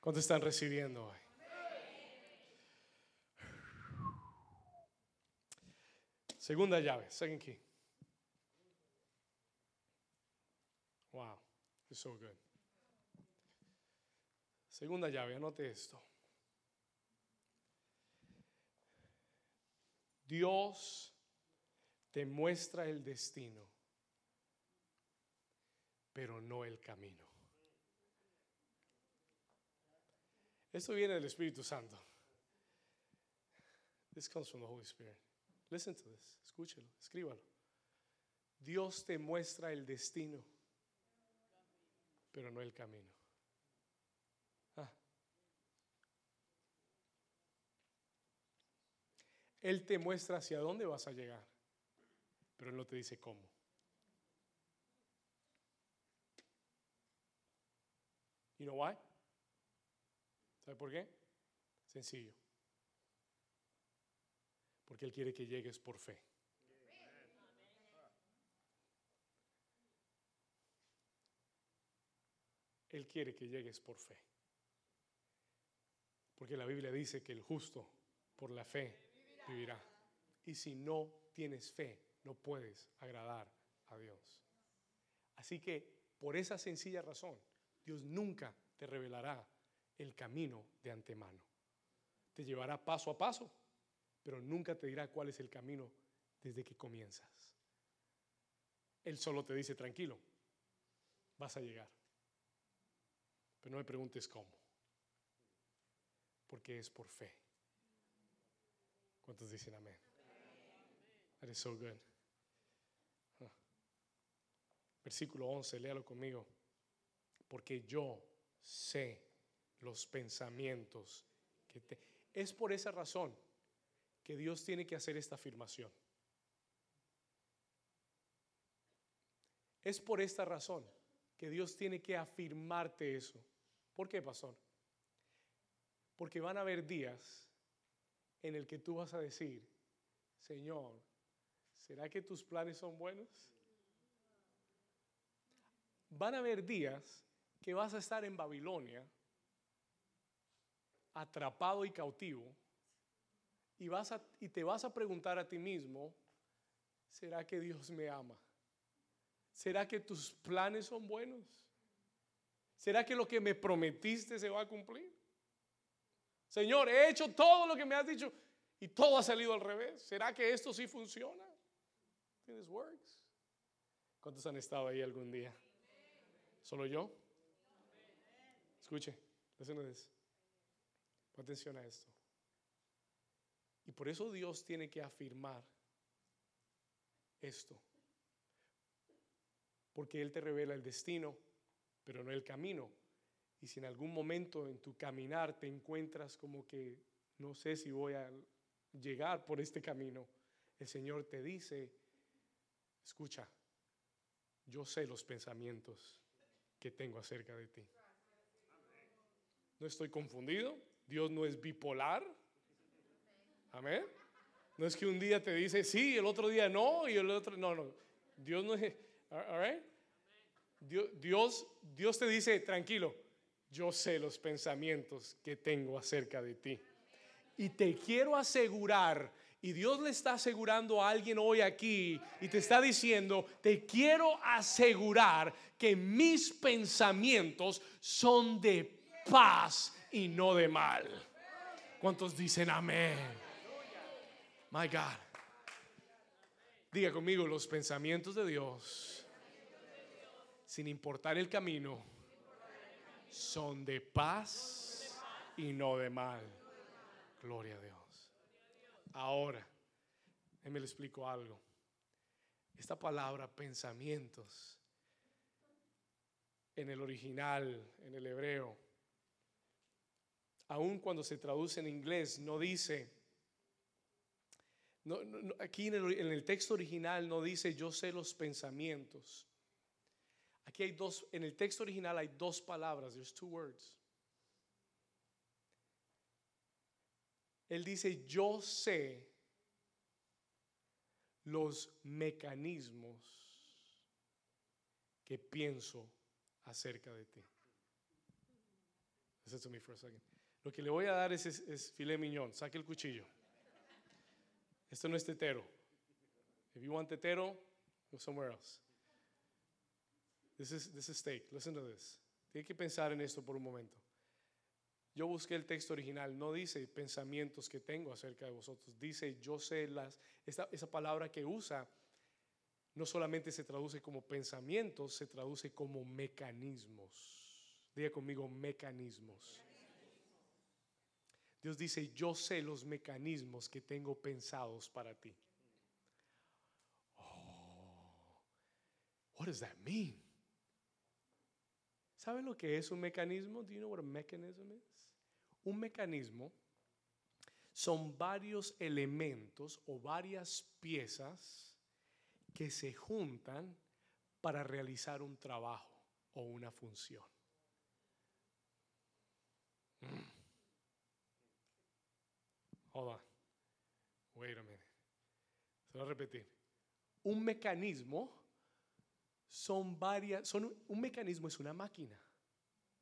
¿Cuánto están recibiendo hoy? Segunda llave, second key. Wow, it's so good. Segunda llave, anote esto. Dios te muestra el destino, pero no el camino. Esto viene del Espíritu Santo. This comes from the Holy Spirit. Listen to this. Escúchelo, escríbalo. Dios te muestra el destino, pero no el camino. Él te muestra hacia dónde vas a llegar, pero no te dice cómo. You know why? ¿Sabe por qué? Sencillo. Porque Él quiere que llegues por fe. Él quiere que llegues por fe. Porque la Biblia dice que el justo por la fe vivirá. Y si no tienes fe, no puedes agradar a Dios. Así que por esa sencilla razón, Dios nunca te revelará el camino de antemano. Te llevará paso a paso, pero nunca te dirá cuál es el camino desde que comienzas. Él solo te dice, tranquilo, vas a llegar. Pero no me preguntes cómo, porque es por fe. ¿Cuántos dicen amén? That is so good. Versículo 11, léalo conmigo. Porque yo sé los pensamientos que te... Es por esa razón que Dios tiene que hacer esta afirmación. Es por esta razón que Dios tiene que afirmarte eso. ¿Por qué, pastor? Porque van a haber días en el que tú vas a decir, Señor, ¿será que tus planes son buenos? Van a haber días que vas a estar en Babilonia, atrapado y cautivo, y, vas a, y te vas a preguntar a ti mismo, ¿será que Dios me ama? ¿Será que tus planes son buenos? ¿Será que lo que me prometiste se va a cumplir? Señor, he hecho todo lo que me has dicho y todo ha salido al revés. ¿Será que esto sí funciona? This works. ¿Cuántos han estado ahí algún día? ¿Solo yo? Escuche, atención a esto. Y por eso Dios tiene que afirmar esto. Porque Él te revela el destino, pero no el camino. Y si en algún momento en tu caminar te encuentras como que no sé si voy a llegar por este camino, el Señor te dice, escucha, yo sé los pensamientos que tengo acerca de ti. No estoy confundido, Dios no es bipolar. Amén. No es que un día te dice sí, el otro día no, y el otro no, no. Dios no es, Dios, Dios, Dios te dice, tranquilo, yo sé los pensamientos que tengo acerca de ti. Y te quiero asegurar, y Dios le está asegurando a alguien hoy aquí, y te está diciendo, te quiero asegurar que mis pensamientos son de paz y no de mal. ¿Cuántos dicen amén? My God. Diga conmigo los pensamientos de Dios, sin importar el camino son de paz y no de mal. Gloria a Dios. Ahora, me le explico algo. Esta palabra pensamientos en el original, en el hebreo, aun cuando se traduce en inglés, no dice, aquí en el, texto original no dice yo sé los pensamientos. Aquí hay dos, en el texto original hay dos palabras, there's two words. Él dice, yo sé los mecanismos que pienso acerca de ti. Lo que le voy a dar es, es, es filé miñón. Saque el cuchillo. Esto no es tetero. If you want tetero, go somewhere else. This is, this is steak. Listen to this. Tiene que pensar en esto por un momento. Yo busqué el texto original, no dice pensamientos que tengo acerca de vosotros, dice yo sé las, esa, esa palabra que usa no solamente se traduce como pensamientos, se traduce como mecanismos. Diga conmigo mecanismos. Dios dice, yo sé los mecanismos que tengo pensados para ti. Oh, what does that mean? ¿Saben lo que es un mecanismo? Do you know what a mechanism is? Un mecanismo son varios elementos o varias piezas que se juntan para realizar un trabajo o una función. Mm. Hold on. Wait a minute. Se lo voy a repetir. Un mecanismo son varias, un mecanismo es una máquina.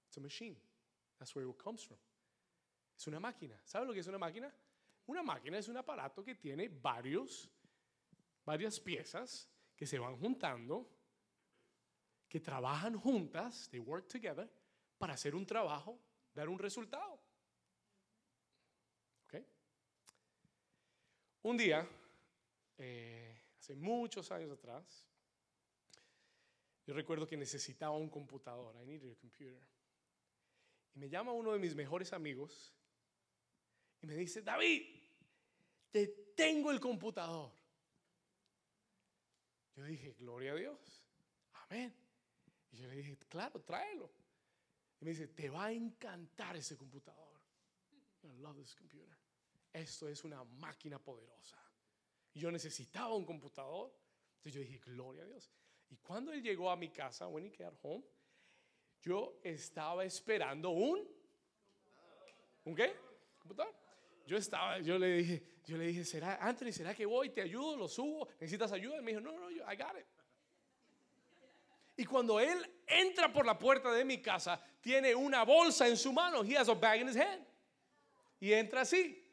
It's a machine. That's where it comes from. Es una máquina. ¿Sabe lo que es una máquina? Una máquina es un aparato que tiene varios, varias piezas que se van juntando, que trabajan juntas, they work together, para hacer un trabajo, dar un resultado. ¿Okay? Un día, eh, hace muchos años atrás, yo recuerdo que necesitaba un computador. I needed a computer. Y me llama uno de mis mejores amigos y me dice, David, te tengo el computador. Yo dije, gloria a Dios. Amén. Y yo le dije, claro, tráelo. Y me dice, te va a encantar ese computador. I love this computer. Esto es una máquina poderosa. Yo necesitaba un computador. Entonces yo dije, gloria a Dios. Y cuando él llegó a mi casa, when he got home, yo estaba esperando un ¿un qué? ¿Computador? Yo estaba, yo le dije, yo le dije, ¿será, Anthony, será que voy? ¿Te ayudo? ¿Lo subo? ¿Necesitas ayuda? Y me dijo, no, no, I got it. Y cuando él entra por la puerta de mi casa, tiene una bolsa en su mano. He has a bag in his hand. Y entra así.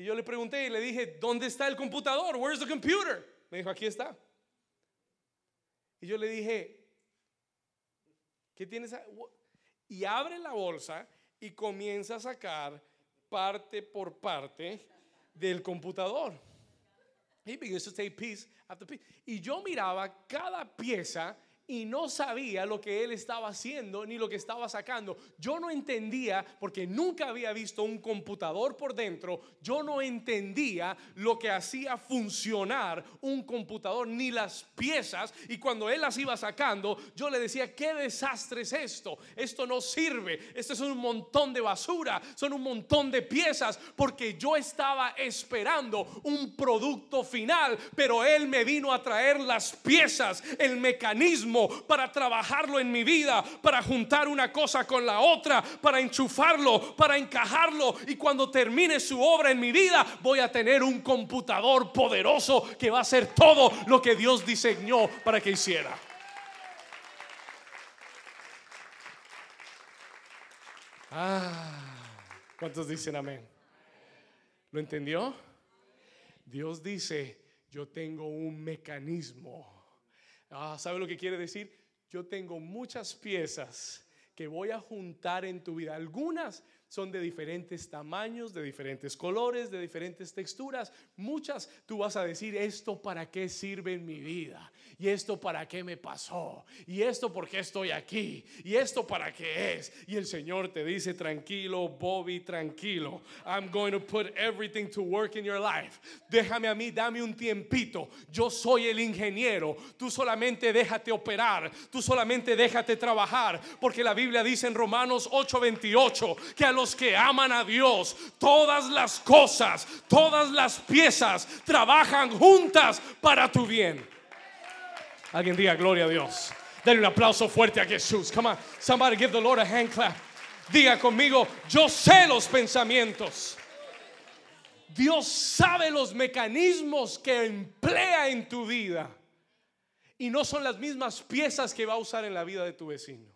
Y yo le pregunté y le dije, ¿dónde está el computador? Where's the computer? Me dijo, aquí está. Y yo le dije, ¿qué tienes? Y abre la bolsa y comienza a sacar parte por parte del computador. He begins to take piece after piece. Y yo miraba cada pieza y no sabía lo que él estaba haciendo ni lo que estaba sacando. Yo no entendía, porque nunca había visto un computador por dentro, yo no entendía lo que hacía funcionar un computador ni las piezas. Y cuando él las iba sacando, yo le decía, ¿qué desastre es esto? Esto no sirve, esto es un montón de basura, son un montón de piezas, porque yo estaba esperando un producto final, pero él me vino a traer las piezas, el mecanismo para trabajarlo en mi vida, para juntar una cosa con la otra, para enchufarlo, para encajarlo. Y cuando termine su obra en mi vida, voy a tener un computador poderoso que va a hacer todo lo que Dios diseñó para que hiciera. Ah, ¿cuántos dicen amén? ¿Lo entendió? Dios dice, yo tengo un mecanismo Ah, ¿sabe lo que quiere decir? Yo tengo muchas piezas que voy a juntar en tu vida. Algunas son de diferentes tamaños, de diferentes colores, de diferentes texturas. Muchas tú vas a decir, esto para qué sirve en mi vida. Y esto para qué me pasó. Y esto por qué estoy aquí. Y esto para qué es. Y el Señor te dice, tranquilo, Bobby, tranquilo. I'm going to put everything to work in your life. Déjame a mí, dame un tiempito. Yo soy el ingeniero. Tú solamente déjate operar. Tú solamente déjate trabajar. Porque la Biblia dice en Romanos 8:28 que a los que aman a Dios, todas las cosas, todas las piezas trabajan juntas para tu bien. Alguien diga gloria a Dios. Denle un aplauso fuerte a Jesús. Come on, somebody give the Lord a hand clap. Diga conmigo, yo sé los pensamientos. Dios sabe los mecanismos que emplea en tu vida. Y no son las mismas piezas que va a usar en la vida de tu vecino.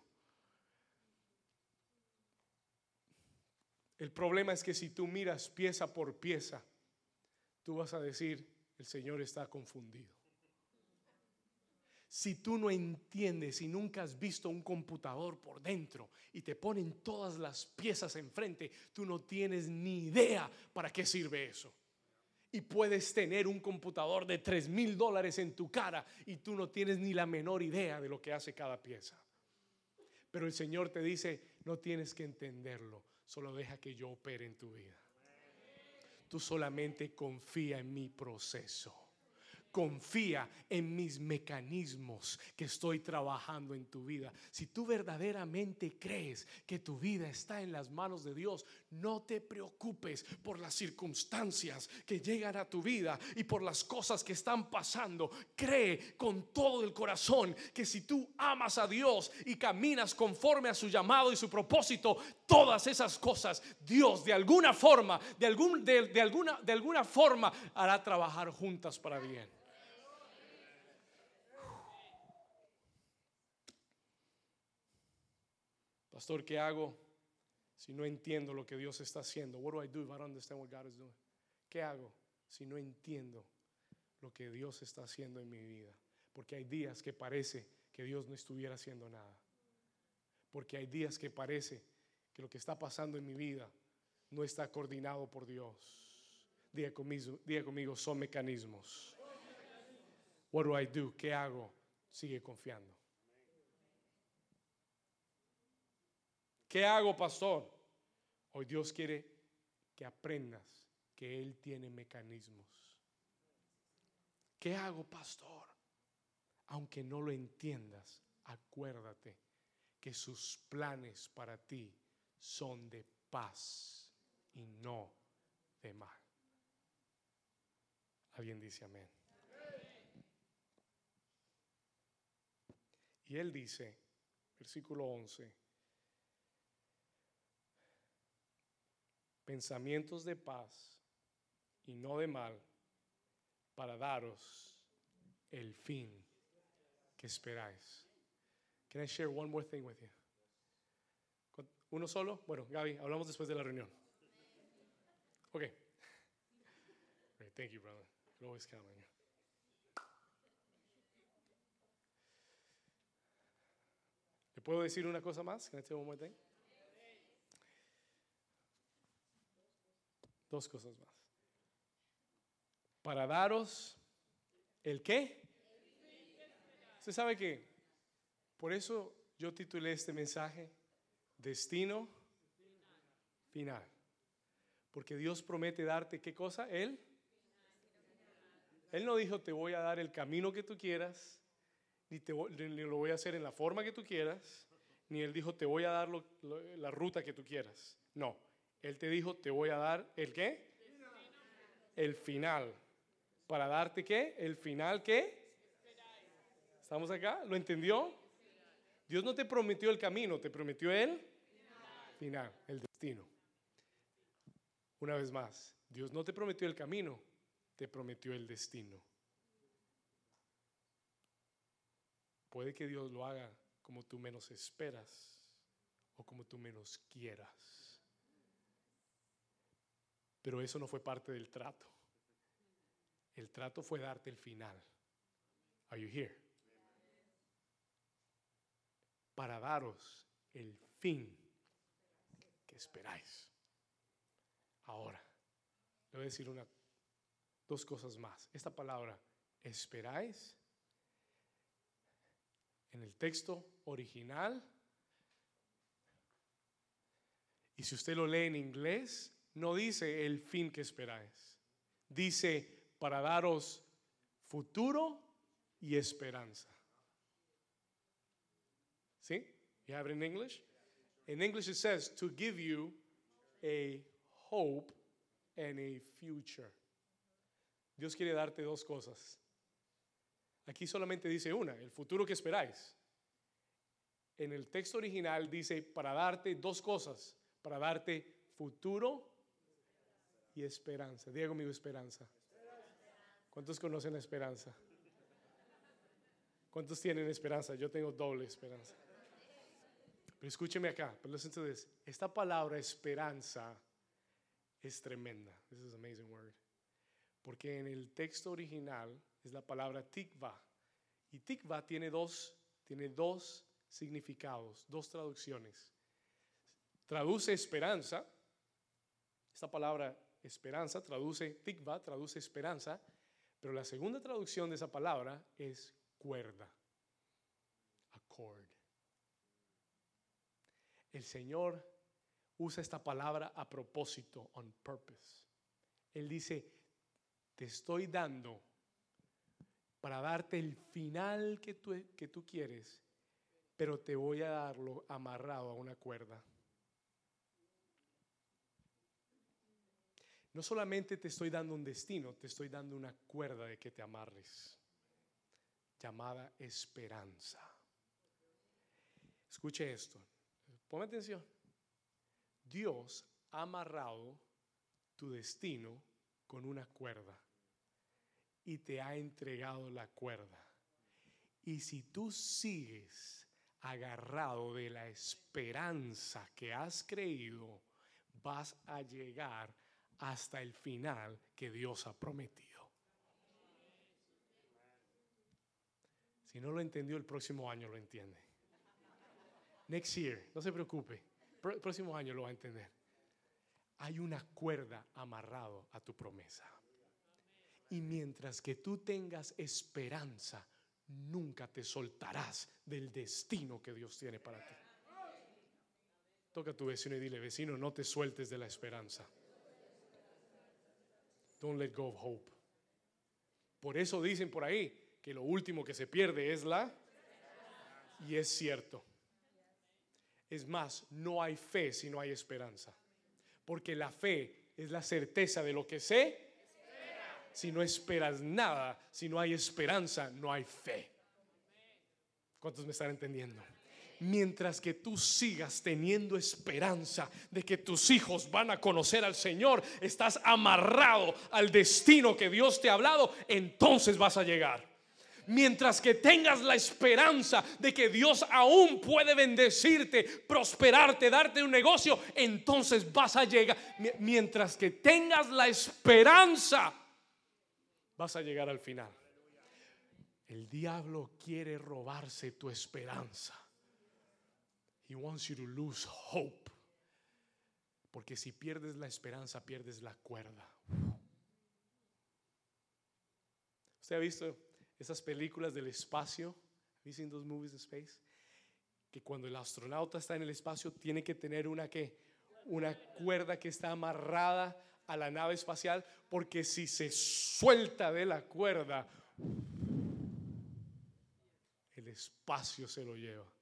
El problema es que si tú miras pieza por pieza, tú vas a decir, el Señor está confundido. Si tú no entiendes y nunca has visto un computador por dentro y te ponen todas las piezas enfrente, tú no tienes ni idea para qué sirve eso. Y puedes tener un computador de 3 mil dólares en tu cara y tú no tienes ni la menor idea de lo que hace cada pieza. Pero el Señor te dice, no tienes que entenderlo Solo deja que yo opere en tu vida. Tú solamente confía en mi proceso confía en mis mecanismos que estoy trabajando en tu vida. Si tú verdaderamente crees que tu vida está en las manos de Dios, no te preocupes por las circunstancias que llegan a tu vida y por las cosas que están pasando. Cree con todo el corazón que si tú amas a Dios y caminas conforme a su llamado y su propósito, todas esas cosas Dios de alguna forma, de, algún, de, alguna, de alguna forma hará trabajar juntas para bien. Pastor, ¿qué hago si no entiendo lo que Dios está haciendo? What do I do if I don't understand what God is doing? ¿Qué hago si no entiendo lo que Dios está haciendo en mi vida? Porque hay días que parece que Dios no estuviera haciendo nada. Porque hay días que parece que lo que está pasando en mi vida no está coordinado por Dios. Diga conmigo, diga conmigo son mecanismos. What do I do? ¿Qué hago? Sigue confiando. ¿Qué hago, pastor? Hoy Dios quiere que aprendas que Él tiene mecanismos. ¿Qué hago, pastor? Aunque no lo entiendas, acuérdate que sus planes para ti son de paz y no de mal. Alguien dice amén. Y él dice, versículo 11, pensamientos de paz y no de mal para daros el fin que esperáis. Can I share one more thing with you? ¿Uno solo? Bueno, Gaby, hablamos después de la reunión. Ok. Thank you, brother. Can always you. ¿Le puedo decir una cosa más? Can I tell one more thing? Dos cosas más. Para daros el qué? Usted sabe que por eso yo titulé este mensaje Destino final. Porque Dios promete darte qué cosa? Él. Él no dijo te voy a dar el camino que tú quieras, ni, te, lo voy a hacer en la forma que tú quieras, ni Él dijo te voy a dar la ruta que tú quieras. No, Él te dijo te voy a dar el qué? El final. ¿Para darte qué? El final qué? ¿Estamos acá? ¿Lo entendió? Dios no te prometió el camino, te prometió el final, el destino. Una vez más, Dios no te prometió el camino, te prometió el destino. Puede que Dios lo haga como tú menos esperas o como tú menos quieras. Pero eso no fue parte del trato. El trato fue darte el final. Are you here? Para daros el fin que esperáis. Ahora, le voy a decir una, dos cosas más. Esta palabra, esperáis, en el texto original, y si usted lo lee en inglés, no dice el fin que esperáis. Dice para daros futuro y esperanza. ¿Sí? You have it in English? In English it says to give you a hope and a future. Dios quiere darte dos cosas. Aquí solamente dice una, el futuro que esperáis. En el texto original dice para darte dos cosas, para darte futuro y esperanza. Diga conmigo esperanza. ¿Cuántos conocen esperanza? ¿Cuántos tienen esperanza? Yo tengo doble esperanza. Pero escúcheme acá, pero this. Esta palabra esperanza es tremenda. This is amazing word. Porque en el texto original es la palabra tikva. Y tikva tiene dos, tiene dos significados, dos traducciones. Traduce esperanza. Esta palabra esperanza traduce tikva, traduce esperanza. Pero la segunda traducción de esa palabra es cuerda. Accord. El Señor usa esta palabra a propósito, on purpose. Él dice, te estoy dando para darte el final que tú, que tú quieres, pero te voy a darlo amarrado a una cuerda. No solamente te estoy dando un destino, te estoy dando una cuerda de que te amarres, llamada esperanza. Escuche esto. Ponme atención. Dios ha amarrado tu destino con una cuerda y te ha entregado la cuerda. Y si tú sigues agarrado de la esperanza que has creído, vas a llegar hasta el final que Dios ha prometido. Si no lo entendió, el próximo año lo entiende. Next year, no se preocupe, el próximo año lo va a entender. Hay una cuerda amarrado a tu promesa. Y mientras que tú tengas esperanza, nunca te soltarás del destino que Dios tiene para ti. Toca a tu vecino y dile, vecino, no te sueltes de la esperanza. Don't let go of hope. Por eso dicen por ahí que lo último que se pierde es la... Y es cierto. Es más, no hay fe si no hay esperanza. Porque la fe es la certeza de lo que sé si no esperas nada, si no hay esperanza, no hay fe. ¿Cuántos me están entendiendo? Mientras que tú sigas teniendo esperanza de que tus hijos van a conocer al Señor, estás amarrado al destino que Dios te ha hablado, entonces vas a llegar mientras que tengas la esperanza de que Dios aún puede bendecirte, prosperarte, darte un negocio, entonces vas a llegar. Mientras que tengas la esperanza vas a llegar al final. El diablo quiere robarse tu esperanza. He wants you to lose hope. Porque si pierdes la esperanza, pierdes la cuerda. ¿Usted ha visto esas películas del espacio? Have those movies in space? Que cuando el astronauta está en el espacio tiene que tener una que una cuerda que está amarrada a la nave espacial porque si se suelta de la cuerda, el espacio se lo lleva.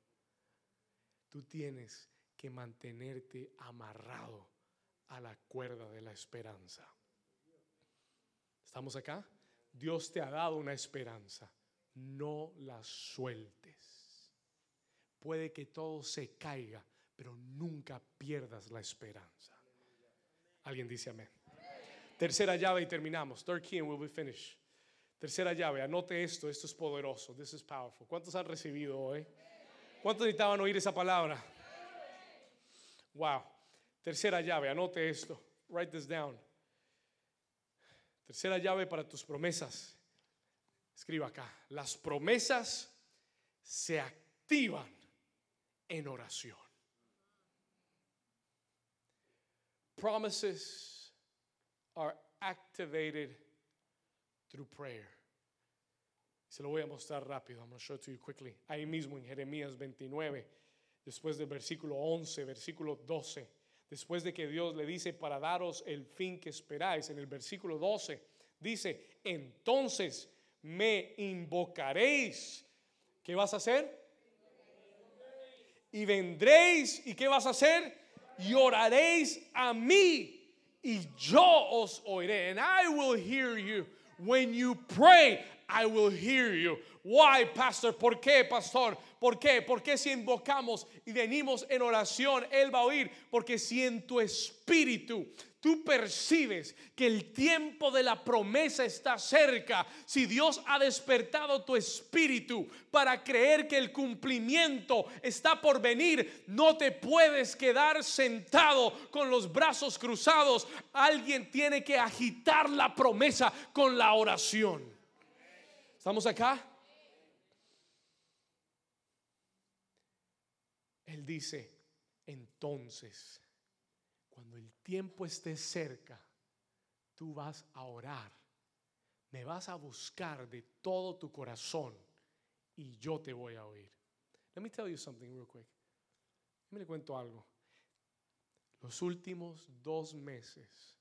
Tú tienes que mantenerte amarrado a la cuerda de la esperanza. ¿Estamos acá? Dios te ha dado una esperanza. No la sueltes. Puede que todo se caiga, pero nunca pierdas la esperanza. Alguien dice amén. Tercera llave y terminamos. Third key and we'll be finished. Tercera llave, anote esto, esto es poderoso. This is powerful. ¿Cuántos han recibido hoy? ¿Cuántos necesitaban oír esa palabra? Wow. Tercera llave, anote esto. Write this down. Tercera llave para tus promesas. Escriba acá. Las promesas se activan en oración. Promises are activated through prayer. Se lo voy a mostrar rápido. I'm going to show it to you quickly. Ahí mismo en Jeremías 29, después del versículo 11, versículo 12, después de que Dios le dice para daros el fin que esperáis, en el versículo 12 dice, entonces me invocaréis. ¿Qué vas a hacer? Y vendréis, ¿y qué vas a hacer? Y oraréis a mí y yo os oiré. And I will hear you. When you pray, I will hear you. Why, pastor? ¿Por qué, pastor? ¿Por qué? Porque si invocamos y venimos en oración, Él va a oír. Porque si en tu espíritu tú percibes que el tiempo de la promesa está cerca, si Dios ha despertado tu espíritu para creer que el cumplimiento está por venir, no te puedes quedar sentado con los brazos cruzados. Alguien tiene que agitar la promesa con la oración. ¿Estamos acá? Él dice, entonces cuando el tiempo esté cerca, tú vas a orar, me vas a buscar de todo tu corazón y yo te voy a oír. Let me tell you something real quick. Me le cuento algo. Los últimos dos meses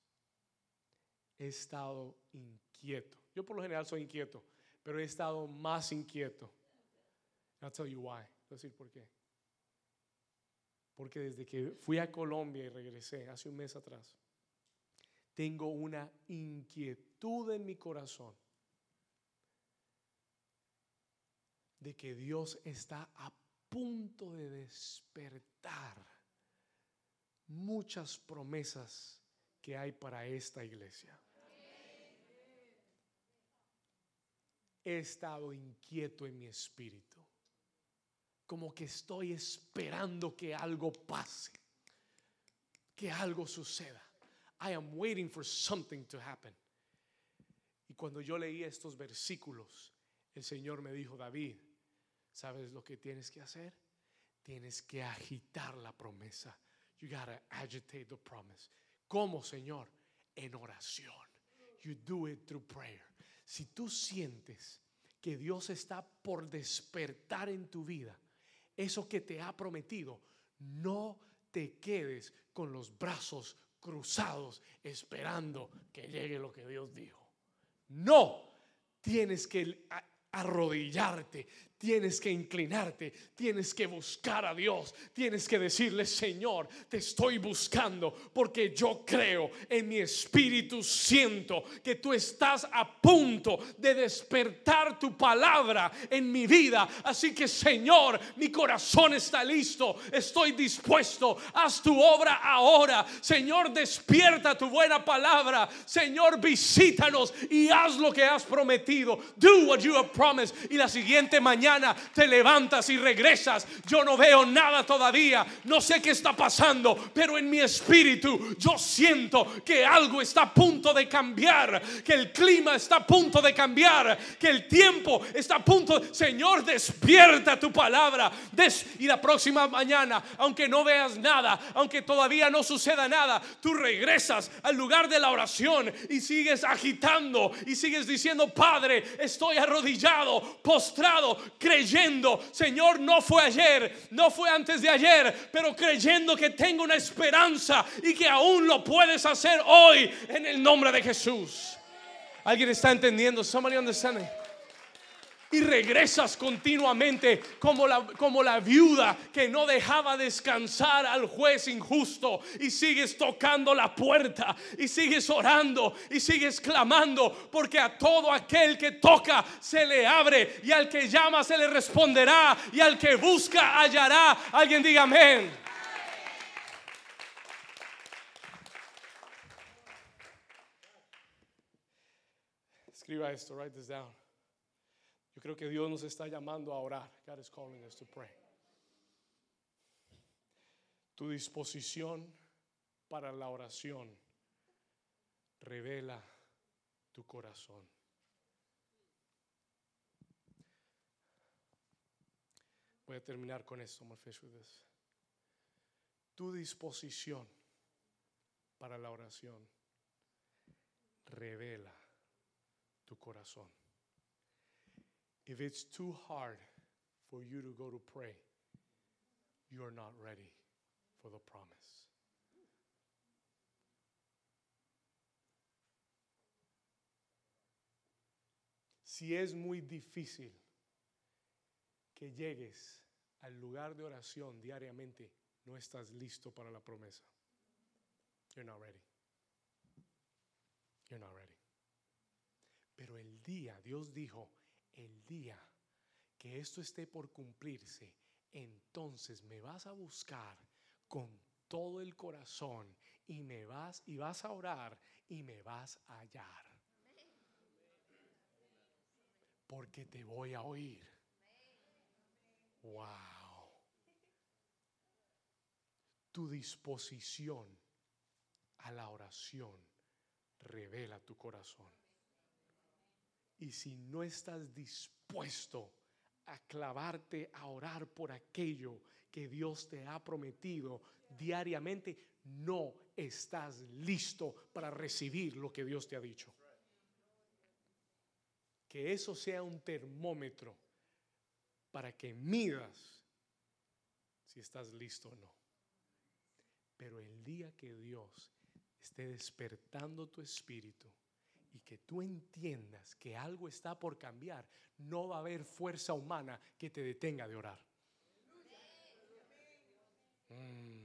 he estado inquieto. Yo por lo general soy inquieto, pero he estado más inquieto. I'll tell you why. Voy a decir por qué. Porque desde que fui a Colombia y regresé hace un mes atrás, tengo una inquietud en mi corazón de que Dios está a punto de despertar muchas promesas que hay para esta iglesia. He estado inquieto en mi espíritu como que estoy esperando que algo pase, que algo suceda. I am waiting for something to happen. Y cuando yo leí estos versículos, el Señor me dijo, David, ¿sabes lo que tienes que hacer? Tienes que agitar la promesa. You gotta agitate the promise. ¿Cómo, Señor? En oración. You do it through prayer. Si tú sientes que Dios está por despertar en tu vida, eso que te ha prometido, no te quedes con los brazos cruzados esperando que llegue lo que Dios dijo. No, tienes que arrodillarte, Tienes que inclinarte, tienes que buscar a Dios, tienes que decirle, Señor, te estoy buscando porque yo creo en mi espíritu, siento que tú estás a punto de despertar tu palabra en mi vida. Así que, Señor, mi corazón está listo, estoy dispuesto, haz tu obra ahora. Señor, despierta tu buena palabra. Señor, visítanos y haz lo que has prometido. Do what you have promised. Y la siguiente mañana te levantas y regresas. Yo no veo nada todavía, no sé qué está pasando, pero en mi espíritu yo siento que algo está a punto de cambiar, que el clima está a punto de cambiar, que el tiempo está a punto. Señor, despierta tu palabra. y la próxima mañana, aunque no veas nada, aunque todavía no suceda nada, tú regresas al lugar de la oración y sigues agitando y sigues diciendo, Padre, estoy arrodillado, postrado, creyendo, Señor, no fue ayer, no fue antes de ayer, pero creyendo que tengo una esperanza y que aún lo puedes hacer hoy en el nombre de Jesús. ¿Alguien está entendiendo? Somebody understanding? Y regresas continuamente como la, como la viuda que no dejaba descansar al juez injusto y sigues tocando la puerta y sigues orando y sigues clamando porque a todo aquel que toca se le abre y al que llama se le responderá y al que busca hallará. Alguien diga amén. Escriba esto, write this down. Creo que Dios nos está llamando a orar. God is calling us to pray. Tu disposición para la oración revela tu corazón. Voy a terminar con esto. Tu disposición para la oración revela tu corazón. If it's too hard for you to go to pray, you are not ready for the promise. Si es muy difícil que llegues al lugar de oración diariamente, no estás listo para la promesa. You're not ready. You're not ready. Pero el día, Dios dijo, el día que esto esté por cumplirse, entonces me vas a buscar con todo el corazón y me vas y vas a orar y me vas a hallar. Porque te voy a oír. Wow. Tu disposición a la oración revela tu corazón. Y si no estás dispuesto a clavarte a orar por aquello que Dios te ha prometido diariamente, no estás listo para recibir lo que Dios te ha dicho. Que eso sea un termómetro para que midas si estás listo o no. Pero el día que Dios esté despertando tu espíritu, y que tú entiendas que algo está por cambiar, no va a haber fuerza humana que te detenga de orar. Mm.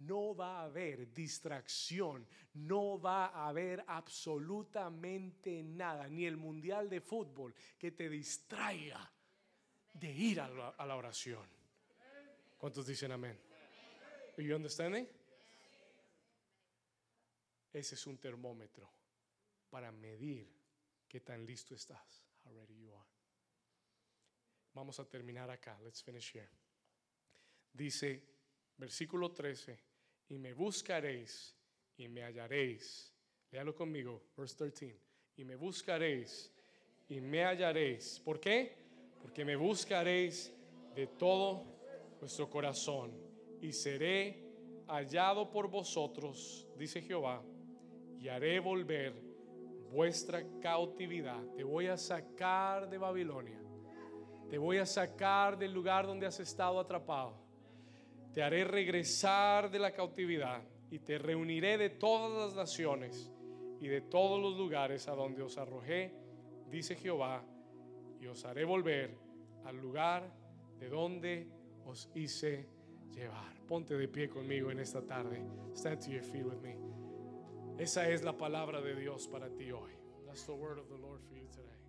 No va a haber distracción, no va a haber absolutamente nada, ni el mundial de fútbol que te distraiga de ir a la, oración. ¿Cuántos dicen amén? ¿Are you understanding? Ese es un termómetro para medir qué tan listo estás. How ready you are. Vamos a terminar acá. Let's finish here. Dice, versículo 13, y me buscaréis y me hallaréis. Léalo conmigo, verse 13. Y me buscaréis y me hallaréis. ¿Por qué? Porque me buscaréis de todo vuestro corazón y seré hallado por vosotros, dice Jehová, y haré volver vuestra cautividad. Te voy a sacar de Babilonia. Te voy a sacar del lugar donde has estado atrapado. Te haré regresar de la cautividad y te reuniré de todas las naciones y de todos los lugares a donde os arrojé, dice Jehová, y os haré volver al lugar de donde os hice llevar. Ponte de pie conmigo en esta tarde. Stand to your feet with me. Esa es la palabra de Dios para ti hoy. That's the word of the Lord for you today.